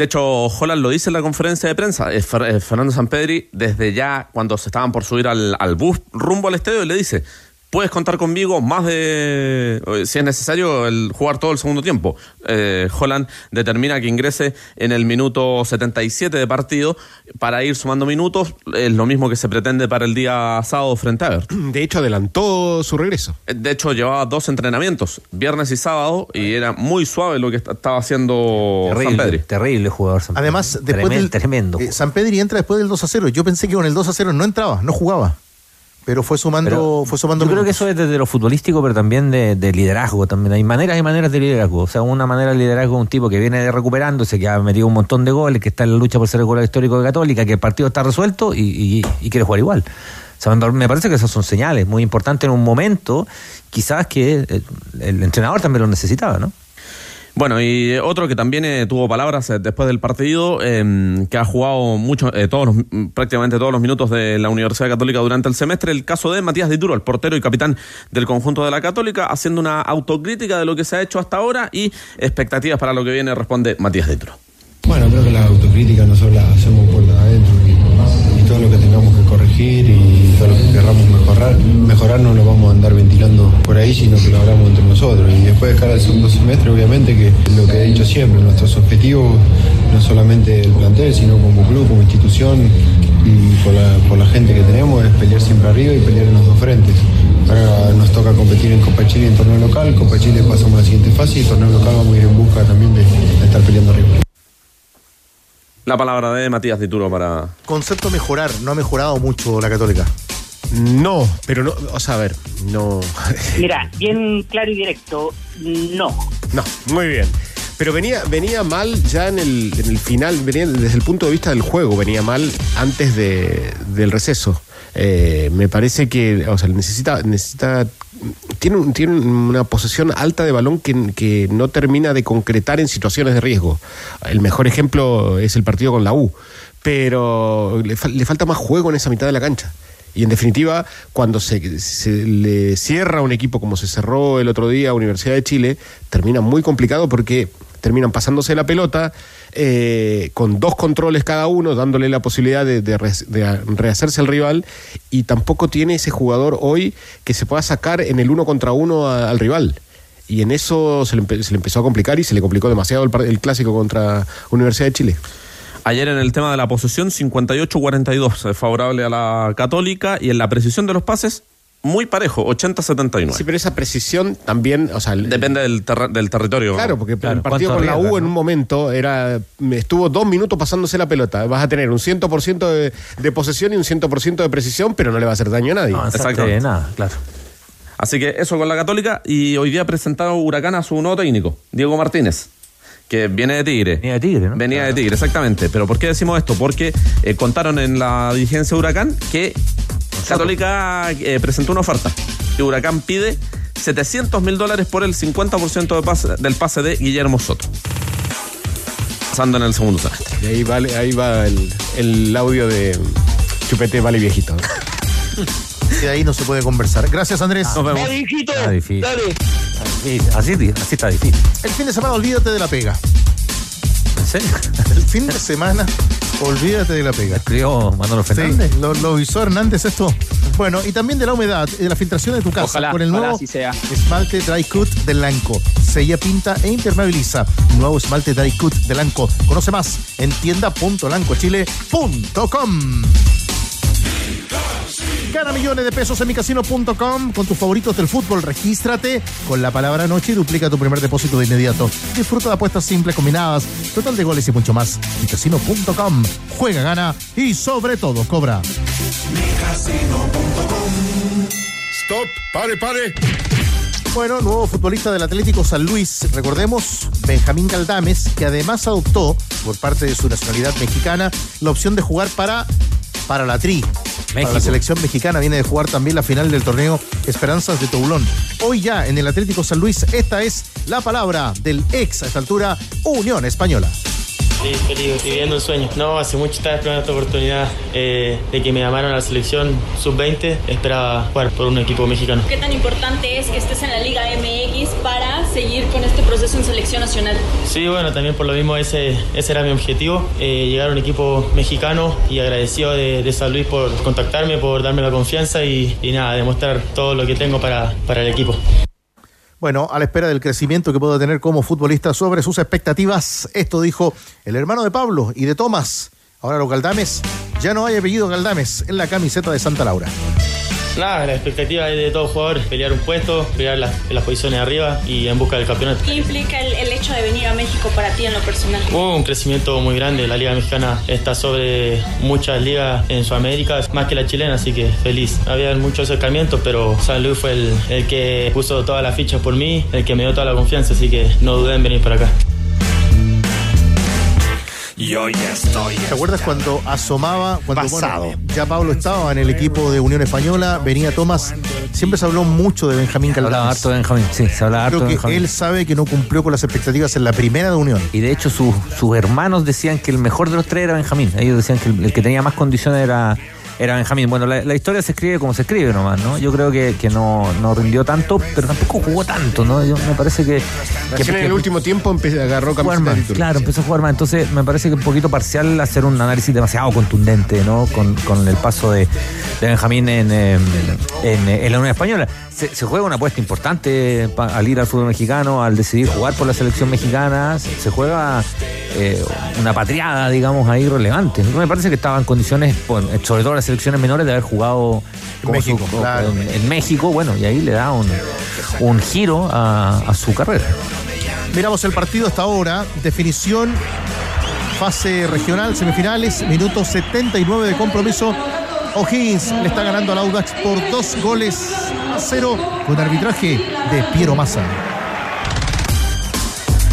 De hecho, Holland lo dice en la conferencia de prensa. eh, Fer- Fernando Sampedri, desde ya cuando se estaban por subir al, al bus rumbo al estadio, le dice: Puedes contar conmigo más de. eh, Si es necesario, el jugar todo el segundo tiempo. Eh, Holland determina que ingrese en el minuto 77 de partido para ir sumando minutos. Es lo mismo que se pretende para el día sábado frente a Everton. De hecho, adelantó su regreso. Eh, De hecho, llevaba dos entrenamientos, viernes y sábado, y era muy suave lo que est- estaba haciendo Terrible, Sampedri. terrible jugador. Sampedri. Además, después Tremen- del. Tremendo. eh, San Pedri entra después del 2 a 0. Yo pensé que con el 2 a 0 no entraba, no jugaba. Pero fue sumando, Pero fue sumando Yo creo que eso es desde lo futbolístico, pero también de, de liderazgo. También hay maneras y maneras de liderazgo. O sea, una manera de liderazgo es un tipo que viene recuperándose, que ha metido un montón de goles, que está en la lucha por ser el goleador histórico de Católica, que el partido está resuelto y, y- y quiere jugar igual. O sea, me me parece que esas son señales muy importantes en un momento, quizás que el, el entrenador también lo necesitaba, ¿no? Bueno, y otro que también eh, tuvo palabras eh, después del partido, eh, que ha jugado mucho, eh, todos los- mm, prácticamente todos los minutos de la Universidad Católica durante el semestre, el caso de Matías Dituro, el portero y capitán del conjunto de la Católica, haciendo una autocrítica de lo que se ha hecho hasta ahora y expectativas para lo que viene, responde Matías Dituro. Bueno, creo que la autocrítica nosotros la hacemos puerta adentro y todo lo que tengamos que corregir y todo lo que querramos mejorar, mejorar no lo vamos a andar ventilando por ahí, sino que lo hablamos entre nosotros. Y después de cara al segundo semestre, obviamente que lo que he dicho siempre, nuestros objetivos, no solamente el plantel, sino como club, como institución y por la, gente que tenemos, es pelear siempre arriba y pelear en los dos frentes. Ahora nos toca competir en Copa Chile en torneo local. Copa Chile pasamos a la siguiente fase y torneo local vamos a ir en busca también de estar peleando arriba. La palabra de Matías Dituro para... Concepto mejorar, no ha mejorado mucho la Católica. No, pero no, o sea, a ver, no. Mira, bien claro y directo, no. No, muy bien. Pero venía, venía mal ya en el, en el final, venía desde el punto de vista del juego, venía mal antes de, del receso. Eh, me parece que, o sea, necesita, necesita, tiene, tiene una posesión alta de balón que, que no termina de concretar en situaciones de riesgo. El mejor ejemplo es el partido con la U, pero le falta más juego en esa mitad de la cancha. Y en definitiva, cuando se, se le cierra un equipo como se cerró el otro día a Universidad de Chile, termina muy complicado porque terminan pasándose la pelota eh, con dos controles cada uno, dándole la posibilidad de, de re- de rehacerse al rival y tampoco tiene ese jugador hoy que se pueda sacar en el uno contra uno al rival. y en eso se le, empezó a complicar y se le complicó demasiado el, el clásico contra Universidad de Chile. Ayer en el tema de la posesión, 58-42 eh, favorable a la Católica y en la precisión de los pases, muy parejo, 80-79. Sí, pero esa precisión también, o sea, el- Depende del, del territorio. Claro, porque Claro, el partido con la U en un momento era me estuvo dos minutos pasándose la pelota. Vas a tener un 100% de, de posesión y un 100% de precisión, pero no le va a hacer daño a nadie. No, Exactamente. nada, claro. Así que eso con la Católica y hoy día ha presentado Huracán a su nuevo técnico, Diego Martínez, que viene de Tigre. Venía de Tigre, ¿no? Venía de Tigre, exactamente. Pero ¿por qué decimos esto? Porque eh, contaron en la dirigencia de Huracán que Católica eh, presentó una oferta y Huracán pide 700 mil dólares por el 50% de pase- del pase de Guillermo Soto. Pasando en el segundo semestre. Y ahí, vale, ahí va el, el audio de Chupete Vale Viejito. Y de ahí no se puede conversar. Gracias, Andrés. Nos vemos. Está difícil. Sí, Así, así está difícil. El fin de semana, olvídate de la pega. ¿En serio? El fin de semana, olvídate de la pega. Escribió Manolo Sí, Fernández. lo, lo hizo Hernández esto. Bueno, y también de la humedad, y de la filtración de tu casa Ojalá, con el ojalá nuevo sea. esmalte Dry Cut de Lanco. Sella, pinta e impermeabiliza. Nuevo esmalte Dry Cut de Lanco. Conoce más en tienda.lancochile.com. Gana millones de pesos en micasino.com con tus favoritos del fútbol. Regístrate con la palabra noche y duplica tu primer depósito de inmediato. Disfruta de apuestas simples combinadas, total de goles y mucho más. micasino.com. Juega, gana y sobre todo cobra. Stop, pare, pare. Bueno, nuevo futbolista del Atlético San Luis, recordemos, Benjamín Galdames, que además adoptó, por parte de su nacionalidad mexicana, la opción de jugar para, para la Tri. Para la México. selección mexicana viene de jugar también la final del torneo Esperanzas de Toulon. Hoy ya en el Atlético San Luis, esta es la palabra del ex a esta altura Unión Española. Feliz, feliz, viviendo un sueño. No, hace mucho estaba esperando esta oportunidad eh, de que me llamaran a la selección sub-20. Esperaba jugar por un equipo mexicano. ¿Qué tan importante es que estés en la Liga MX para seguir con este proceso en selección nacional? Sí, bueno, también por lo mismo ese, ese era mi objetivo, eh, llegar a un equipo mexicano y agradecido de, de San Luis por contactarme, por darme la confianza y, y nada, demostrar todo lo que tengo para, para el equipo. Bueno, a la espera del crecimiento que pueda tener como futbolista sobre sus expectativas, esto dijo el hermano de Pablo y de Tomás. Ahora los Galdames, ya no hay apellido Galdames en la camiseta de Santa Laura. Nada, la expectativa es de todo jugador, pelear un puesto, pelear las, las posiciones de arriba y en busca del campeonato. ¿Qué implica el, el hecho de venir a México para ti en lo personal? Hubo un crecimiento muy grande. La Liga Mexicana está sobre muchas ligas en Sudamérica, más que la chilena, así que feliz. Había muchos acercamientos, pero San Luis fue el, el que puso todas las fichas por mí, el que me dio toda la confianza, así que no dudé en venir para acá. Yo ya estoy. ¿Te acuerdas cuando asomaba, cuando Pasado. bueno, ya Pablo estaba en el equipo de Unión Española, venía Tomás, siempre se habló mucho de Benjamín Se hablaba harto de Benjamín, sí, se hablaba harto Creo de que Benjamín. él sabe que no cumplió con las expectativas en la primera de Unión. Y de hecho sus, sus hermanos decían que el mejor de los tres era Benjamín. Ellos decían que el, el que tenía más condiciones era, era Benjamín. Bueno, la, la historia se escribe como se escribe nomás, ¿no? Yo creo que, que no, no rindió tanto, pero tampoco jugó tanto, ¿no? Yo, me parece que... en el último tiempo empe- agarró camiseta de claro, empezó a jugar más. Entonces, me parece que un poquito parcial hacer un análisis demasiado contundente, ¿no? Con, con el paso de, de Benjamín en, eh, en, en la Unión Española. Se, se juega una apuesta importante pa- al ir al fútbol mexicano, al decidir jugar por la selección mexicana. Se, se juega eh, una patriada, digamos, ahí relevante. Me parece que estaba en condiciones, sobre todo las selecciones menores, de haber jugado como México, su- claro. en, en México. Bueno, y ahí le da un, un giro a, a su carrera. Miramos el partido hasta ahora, definición, fase regional, semifinales, minuto 79 de compromiso. O'Higgins le está ganando al Audax por dos goles a cero con arbitraje de Piero Massa.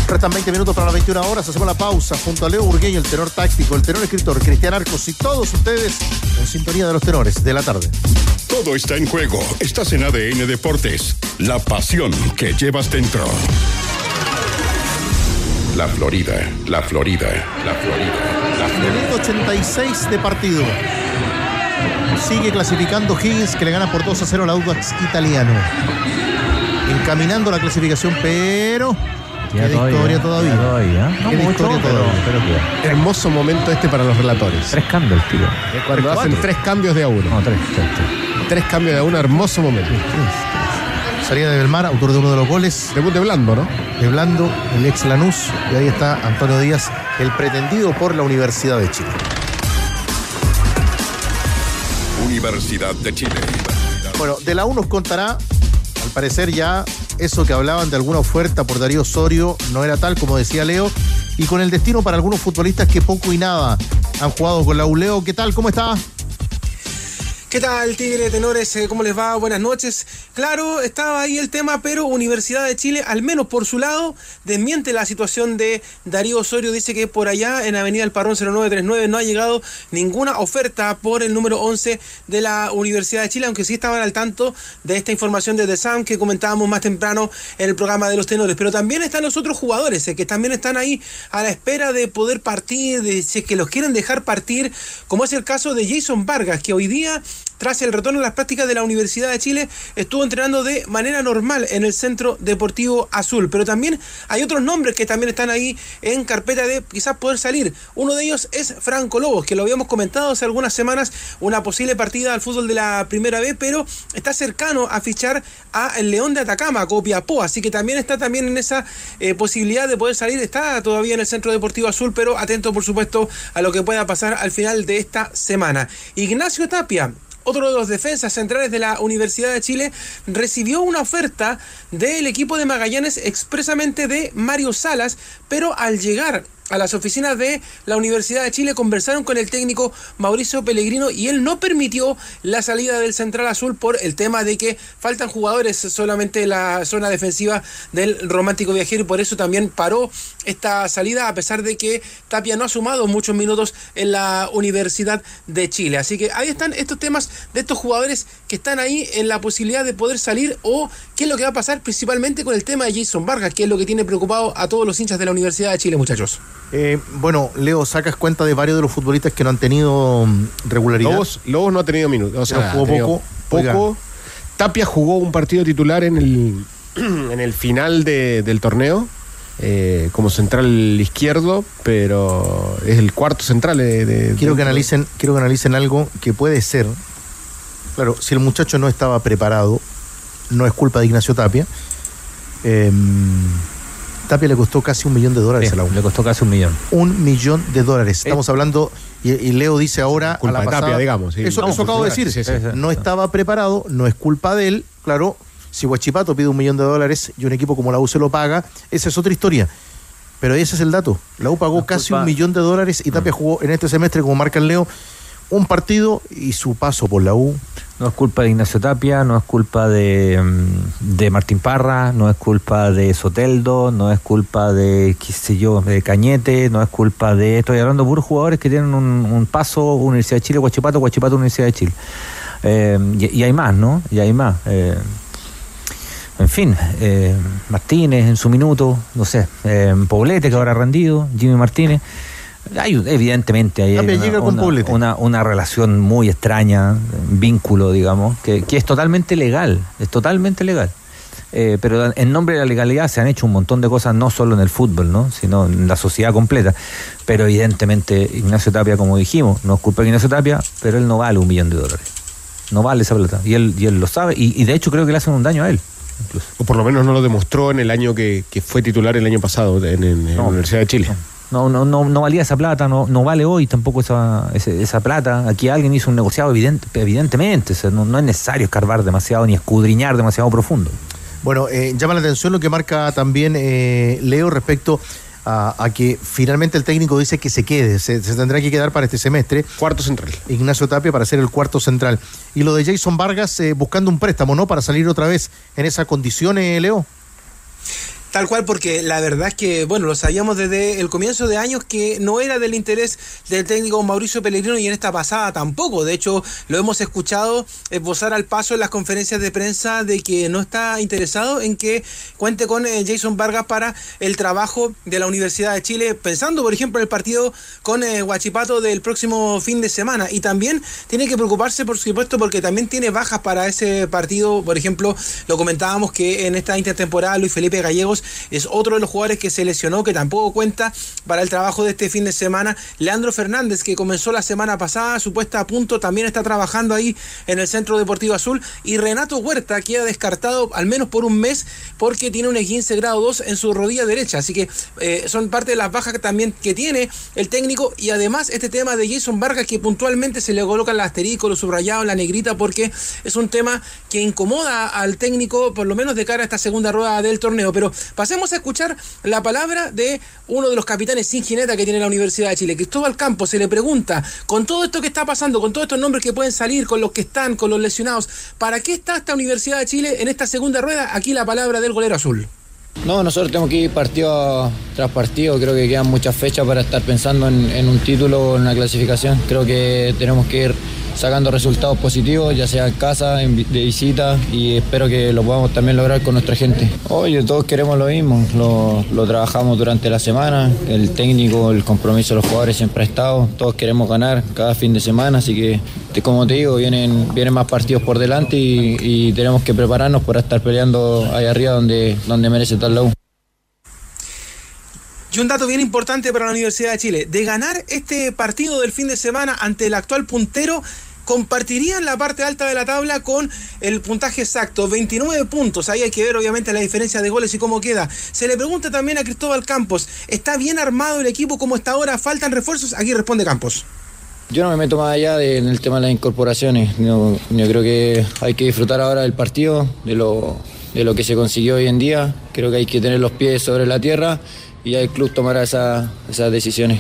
Restan 20 minutos para las 21 horas. Hacemos la pausa junto a Leo Burgueño, el tenor táctico, el tenor escritor, Cristian Arcos y todos ustedes en sintonía de los tenores de la tarde. Todo está en juego. Estás en ADN Deportes. La pasión que llevas dentro. La Florida, la Florida, la Florida, la Florida. Minuto 86 de partido. Sigue clasificando Higgins que le gana por 2 a 0 al Audax italiano. Encaminando la clasificación, pero queda historia todavía. queda todavía. No mucho, historia pero, todavía. pero queda. Hermoso momento este para los relatores. Tres cambios, tío. Cuando hacen tres cambios de a uno. No, tres, tres, tres. Tres cambios de a uno, hermoso momento. salida de Belmar, autor de uno de los goles. Debut de Blando, ¿no? De Blando, el ex Lanús. Y ahí está Antonio Díaz, el pretendido por la Universidad de Chile. Universidad de Chile. Bueno, de la U nos contará, al parecer ya eso que hablaban de alguna oferta por Darío Osorio no era tal como decía Leo, y con el destino para algunos futbolistas que poco y nada han jugado con la U. Leo, ¿qué tal? ¿Cómo está? ¿Qué tal, Tigre Tenores? Eh, ¿Cómo les va? Buenas noches. Claro, estaba ahí el tema, pero Universidad de Chile, al menos por su lado, desmiente la situación de Darío Osorio. Dice que por allá, en Avenida El Parrón 0939, no ha llegado ninguna oferta por el número 11 de la Universidad de Chile, aunque sí estaban al tanto de esta información de The Sam que comentábamos más temprano en el programa de los tenores. Pero también están los otros jugadores, eh, que también están ahí a la espera de poder partir, de si es que los quieren dejar partir, como es el caso de Jason Vargas, que hoy día tras el retorno a las prácticas de la Universidad de Chile, estuvo entrenando de manera normal en el Centro Deportivo Azul. Pero también hay otros nombres que también están ahí en carpeta de quizás poder salir. Uno de ellos es Franco Lobos, que lo habíamos comentado hace algunas semanas, una posible partida al fútbol de la primera vez, pero está cercano a fichar a el León de Atacama, Copiapó. Así que también está también en esa eh, posibilidad de poder salir. Está todavía en el Centro Deportivo Azul, pero atento por supuesto a lo que pueda pasar al final de esta semana. Ignacio Tapia otro de los defensas centrales de la Universidad de Chile, recibió una oferta del equipo de Magallanes expresamente de Mario Salas, pero al llegar a las oficinas de la Universidad de Chile, conversaron con el técnico Mauricio Pellegrino y él no permitió la salida del Central Azul por el tema de que faltan jugadores solamente en la zona defensiva del Romántico Viajero y por eso también paró esta salida a pesar de que Tapia no ha sumado muchos minutos en la Universidad de Chile. Así que ahí están estos temas de estos jugadores que están ahí en la posibilidad de poder salir o qué es lo que va a pasar principalmente con el tema de Jason Vargas, que es lo que tiene preocupado a todos los hinchas de la Universidad de Chile, muchachos. Eh, bueno, Leo, sacas cuenta de varios de los futbolistas que no han tenido mm, regularidad. Lobos, Lobos no ha tenido minutos. O sea, jugó poco. poco. Oiga. Tapia jugó un partido titular en el, en el final de- del torneo. eh, como central izquierdo, pero es el cuarto central de, de- Quiero que analicen, quiero que analicen algo que puede ser. Claro, si el muchacho no estaba preparado, no es culpa de Ignacio Tapia. Eh, Tapia le costó casi un millón de dólares Sí, a la U. le costó casi un millón. Un millón de dólares. Estamos hablando, y, y Leo dice ahora Culpa a la de pasada. Tapia, digamos, sí. Eso, No, eso acabo de decir. sí, sí. No estaba preparado, no es culpa de él. Claro, si Huachipato pide un millón de dólares y un equipo como la U se lo paga, esa es otra historia. Pero ese es el dato. La U pagó casi culpa- un millón de dólares y Tapia jugó en este semestre, como marca el Leo, un partido y su paso por la U. No es culpa de Ignacio Tapia, no es culpa de, mm, de Martín Parra, no es culpa de Soteldo, no es culpa de, qué sé yo, de Cañete, no es culpa de... Estoy hablando de puros jugadores que tienen un, paso Universidad de Chile, Guachipato, Guachipato, Universidad de Chile. Eh, y, hay más, ¿no? Y hay más. Eh, en fin, eh, Martínez en su minuto, no sé, Poblete que ahora rendido, Jimmy Martínez. Hay, evidentemente hay una, una- Poblete. una- una relación muy extraña, un vínculo, digamos, que, que es totalmente legal, es totalmente legal. Eh, pero en nombre de la legalidad se han hecho un montón de cosas, no solo en el fútbol, ¿no? sino en la sociedad completa. Pero evidentemente Ignacio Tapia, como dijimos, no es culpa de Ignacio Tapia, pero él no vale un millón de dólares. No vale esa plata. Y él, y él lo sabe. Y, y de hecho creo que le hacen un daño a él. O por lo menos no lo demostró en el año que, que fue titular el año pasado en, en- en la Universidad de Chile. No, no, no, no valía esa plata, no, no vale hoy tampoco esa, esa plata. Aquí alguien hizo un negociado evidente, evidentemente. o sea, no, no es necesario escarbar demasiado ni escudriñar demasiado profundo. Bueno, eh, llama la atención lo que marca también eh, Leo respecto a, a que finalmente el técnico dice que se quede, se, se tendrá que quedar para este semestre. Cuarto central. Ignacio Tapia para ser el cuarto central. Y lo de Jason Vargas eh, buscando un préstamo, ¿no? Para salir otra vez en esa condición, eh, Leo. Tal cual, porque la verdad es que, bueno, lo sabíamos desde el comienzo de años que no era del interés del técnico Mauricio Pellegrino y en esta pasada tampoco. De hecho, lo hemos escuchado esbozar al paso en las conferencias de prensa de que no está interesado en que cuente con eh, Jason Vargas para el trabajo de la Universidad de Chile, pensando, por ejemplo, en el partido con eh, Huachipato del próximo fin de semana. Y también tiene que preocuparse, por supuesto, porque también tiene bajas para ese partido. Por ejemplo, lo comentábamos que en esta intertemporada Luis Felipe Gallegos es otro de los jugadores que se lesionó, que tampoco cuenta para el trabajo de este fin de semana. Leandro Fernández, que comenzó la semana pasada, su puesta a punto, también está trabajando ahí en el Centro Deportivo Azul. Y Renato Huerta queda descartado al menos por un mes porque tiene un 15 grado 2 en su rodilla derecha. Así que eh, son parte de las bajas que también que tiene el técnico. Y además este tema de Jason Vargas que puntualmente se le coloca el asterisco, lo subrayado, la negrita, porque es un tema que incomoda al técnico, por lo menos de cara a esta segunda rueda del torneo. Pero pasemos a escuchar la palabra de uno de los capitanes sin jineta que tiene la Universidad de Chile, Cristóbal Campos. Se le pregunta, con todo esto que está pasando, con todos estos nombres que pueden salir, con los que están, con los lesionados, ¿para qué está esta Universidad de Chile en esta segunda rueda? Aquí la palabra del golero azul. No, nosotros tenemos que ir partido tras partido. Creo que quedan muchas fechas para estar pensando en, un título o en una clasificación. Creo que tenemos que ir sacando resultados positivos, ya sea en casa, en de visita, y espero que lo podamos también lograr con nuestra gente. Oye, todos queremos lo mismo, lo, trabajamos durante la semana, el técnico, el compromiso de los jugadores siempre ha estado, todos queremos ganar cada fin de semana, así que como te digo, vienen, vienen más partidos por delante y, y tenemos que prepararnos para estar peleando ahí arriba donde, donde merece estar Y un dato bien importante para la Universidad de Chile, de ganar este partido del fin de semana ante el actual puntero, compartirían la parte alta de la tabla con el puntaje exacto, 29 puntos. Ahí hay que ver obviamente la diferencia de goles y cómo queda. Se le pregunta también a Cristóbal Campos, ¿está bien armado el equipo como está ahora? ¿Faltan refuerzos? Aquí responde Campos. Yo no me meto más allá de- en el tema de las incorporaciones. No, yo creo que hay que disfrutar ahora del partido, de lo, de lo que se consiguió hoy en día. Creo que hay que tener los pies sobre la tierra y ya el club tomará esa- esas decisiones.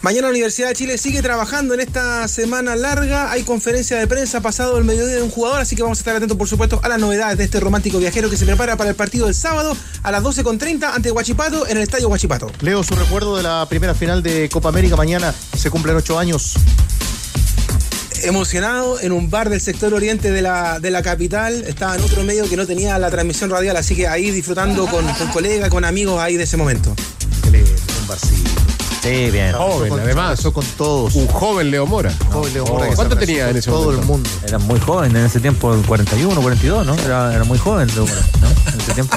Mañana la Universidad de Chile sigue trabajando en esta semana larga. Hay conferencia de prensa pasado el mediodía de un jugador, así que vamos a estar atentos, por supuesto, a las novedades de este romántico viajero que se prepara para el partido del sábado a las 12.30 ante Huachipato en el estadio Huachipato. Leo, su recuerdo de la primera final de Copa América mañana. Se cumplen ocho años. Emocionado en un bar del sector oriente de la, de la capital. Estaba en otro medio que no tenía la transmisión radial, así que ahí disfrutando con, con colegas, con amigos ahí de ese momento. Un barcito. Sí, bien. Joven, además. Eso con todos. Un joven Leo Mora. Joven Leo Mora ¿Cuánto tenía en con ese todo momento? el mundo. Era muy joven en ese tiempo, 41, 42, ¿no? Era, era muy joven, Leo Mora, ¿no? En ese tiempo.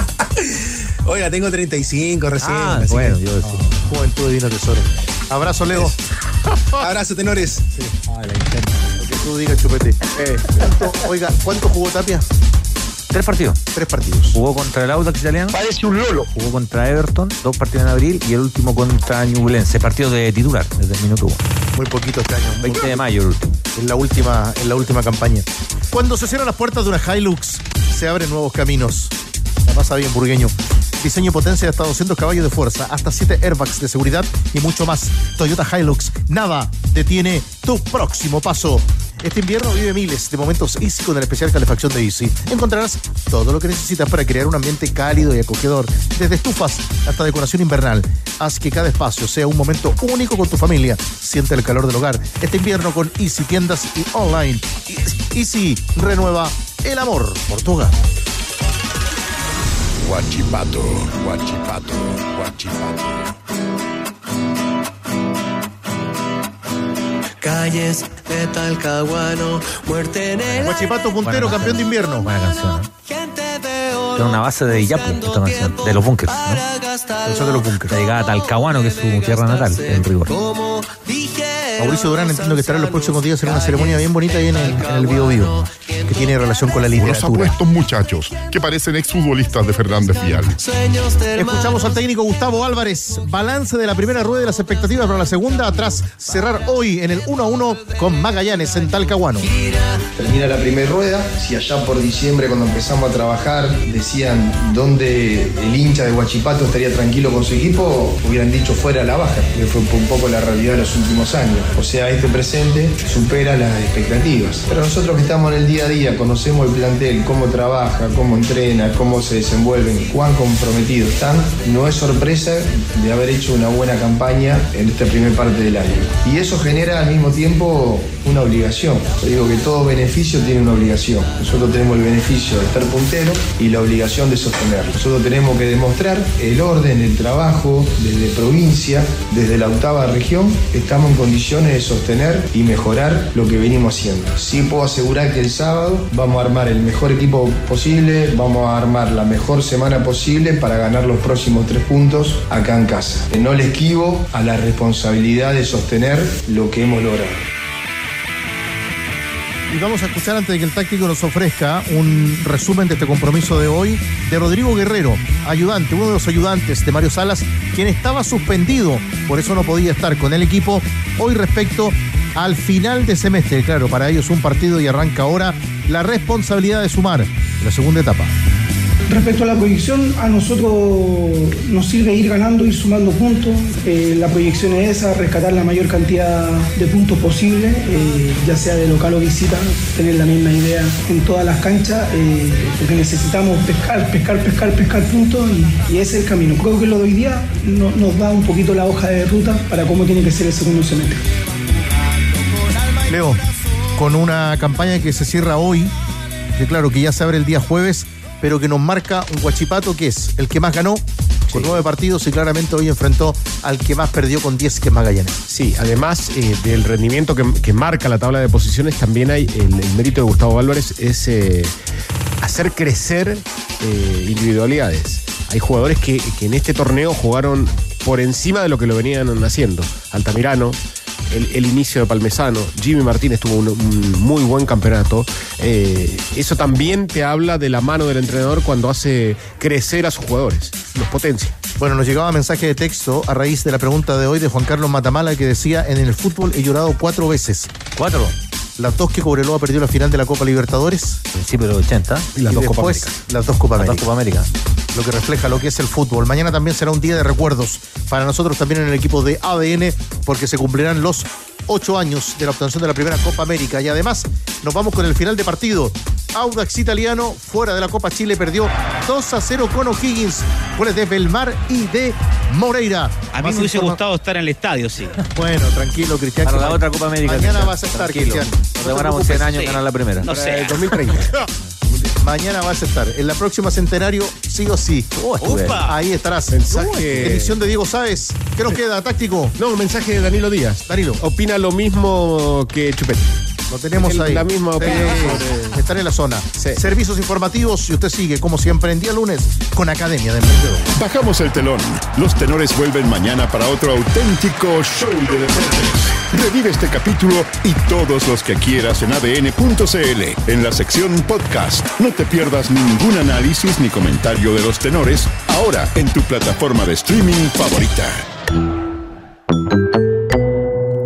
Oiga, tengo 35 recién. Ah, bueno, que- yo decía. Juventud divino tesoro. Abrazo, Leo. Abrazo, tenores. Lo que tú digas, chupete. Eh, ¿cuánto- oiga, ¿cuánto jugó Tapia? Tres partidos. Tres partidos. Jugó contra el Audax italiano. Parece un lolo. Jugó contra Everton, dos partidos en abril y el último contra Ñublense, partido de titular desde el minuto uno. Muy poquito este año. muy 20 de mayo el último. en la última, en la última campaña. Cuando se cierran las puertas de una Hilux, se abren nuevos caminos. La pasa bien, burgueño. Diseño y potencia de hasta 200 caballos de fuerza, hasta 7 airbags de seguridad y mucho más. Toyota Hilux, nada detiene tu próximo paso. Este invierno vive miles de momentos Easy con el especial calefacción de Easy. Encontrarás todo lo que necesitas para crear un ambiente cálido y acogedor, desde estufas hasta decoración invernal. Haz que cada espacio sea un momento único con tu familia. Siente el calor del hogar. Este invierno con Easy Tiendas y online. Easy renueva el amor por tu hogar. Huachipato, Huachipato, Huachipato. Calles de Talcahuano, muerte en el Huachipato puntero, Buena campeón de invierno. Buena canción, ¿eh? Tiene una base de Iyapu, esta canción, de los bunkers, ¿no? Eso de los bunkers. Dedicada a Talcahuano, que es su tierra natal, en rigor. Mauricio Durán entiendo que estará en los próximos días en una ceremonia bien bonita ahí en el, en el Bio Bio, que tiene relación con la Unos literatura. apuestos muchachos que parecen exfutbolistas de Fernández Vial. de Escuchamos al técnico Gustavo Álvarez. Balance de la primera rueda y las expectativas para la segunda. Tras cerrar hoy en el 1 a 1 con Magallanes en Talcahuano. Termina la primera rueda, si allá por diciembre cuando empezamos a trabajar decían dónde el hincha de Huachipato estaría tranquilo con su equipo, hubieran dicho fuera a la baja, que fue un poco la realidad de los últimos años. O sea, este presente supera las expectativas. Pero nosotros que estamos en el día a día, conocemos el plantel, cómo trabaja, cómo entrena, cómo se desenvuelven, cuán comprometidos están, no es sorpresa de haber hecho una buena campaña en esta primera parte del año. Y eso genera al mismo tiempo una obligación. Yo digo que todo beneficio tiene una obligación. Nosotros tenemos el beneficio de estar puntero y la obligación de sostenerlo. Nosotros tenemos que demostrar el orden, el trabajo desde provincia, desde la octava región, estamos en condiciones de sostener y mejorar lo que venimos haciendo. Sí puedo asegurar que el sábado Vamos a armar el mejor equipo posible, vamos a armar la mejor semana posible para ganar los próximos tres puntos acá en casa. No le esquivo a la responsabilidad de sostener lo que hemos logrado. Y vamos a escuchar antes de que el táctico nos ofrezca un resumen de este compromiso de hoy de Rodrigo Guerrero, ayudante, uno de los ayudantes de Mario Salas, quien estaba suspendido, por eso no podía estar con el equipo hoy respecto al final de semestre. Claro, para ellos un partido y arranca ahora la responsabilidad de sumar en la segunda etapa. Respecto a la proyección, a nosotros nos sirve ir ganando, ir sumando puntos. Eh, la proyección es esa, rescatar la mayor cantidad de puntos posible, eh, ya sea de local o visita, tener la misma idea en todas las canchas, eh, porque necesitamos pescar, pescar, pescar, pescar puntos y, y ese es el camino. Creo que lo de hoy día no- nos da un poquito la hoja de ruta para cómo tiene que ser el segundo semestre. Leo, con una campaña que se cierra hoy, que claro que ya se abre el día jueves, pero que nos marca un guachipato que es el que más ganó con nueve partidos y claramente hoy enfrentó al que más perdió con 10, que es Magallanes. Sí, además eh, del rendimiento que, que marca la tabla de posiciones, también hay el, el mérito de Gustavo Álvarez es eh, hacer crecer eh, individualidades. Hay jugadores que, que en este torneo jugaron por encima de lo que lo venían haciendo. Altamirano, el, el inicio de Palmesano, Jimmy Martínez tuvo un, un muy buen campeonato. Eh, eso también te habla de la mano del entrenador cuando hace crecer a sus jugadores, los potencia. Bueno, nos llegaba mensaje de texto a raíz de la pregunta de hoy de Juan Carlos Matamala que decía, en el fútbol he llorado cuatro veces. ¿Cuatro? Las dos que Cobreloa perdió la final de la Copa Libertadores. Principio de los 80. Y las dos Copa América. Las dos Copa Las dos. Copa América. Lo que refleja lo que es el fútbol. Mañana también será un día de recuerdos para nosotros también en el equipo de ADN porque se cumplirán los ocho años de la obtención de la primera Copa América. Y además nos vamos con el final de partido. Audax Italiano, fuera de la Copa Chile, perdió 2 a 0 con O'Higgins. Goles de Belmar y de Moreira. A mí me hubiese informa- gustado estar en el estadio, sí. Bueno, tranquilo, Cristian. Para la otra Copa América. Mañana Cristian. vas a estar, Tranquilo. Cristian. Nos demoramos 100 años en ganar la primera. No sé. 2030. Mañana vas a estar. En la próxima centenario, sí o sí. Upa. Ahí estarás. Mensaje- Edición de Diego Sáez. ¿Qué nos queda, táctico? No, un mensaje de Danilo Díaz. Danilo. Opina lo mismo que Chupete. Lo tenemos El- ahí. la misma Sí, opinión sobre- Están en la zona. Sí. Servicios informativos y usted sigue, como siempre, en día lunes con Academia de Emprendedor. Bajamos el telón. Los tenores vuelven mañana para otro auténtico show de deportes. Revive este capítulo y todos los que quieras en adn.cl en la sección podcast. No te pierdas ningún análisis ni comentario de los tenores ahora en tu plataforma de streaming favorita.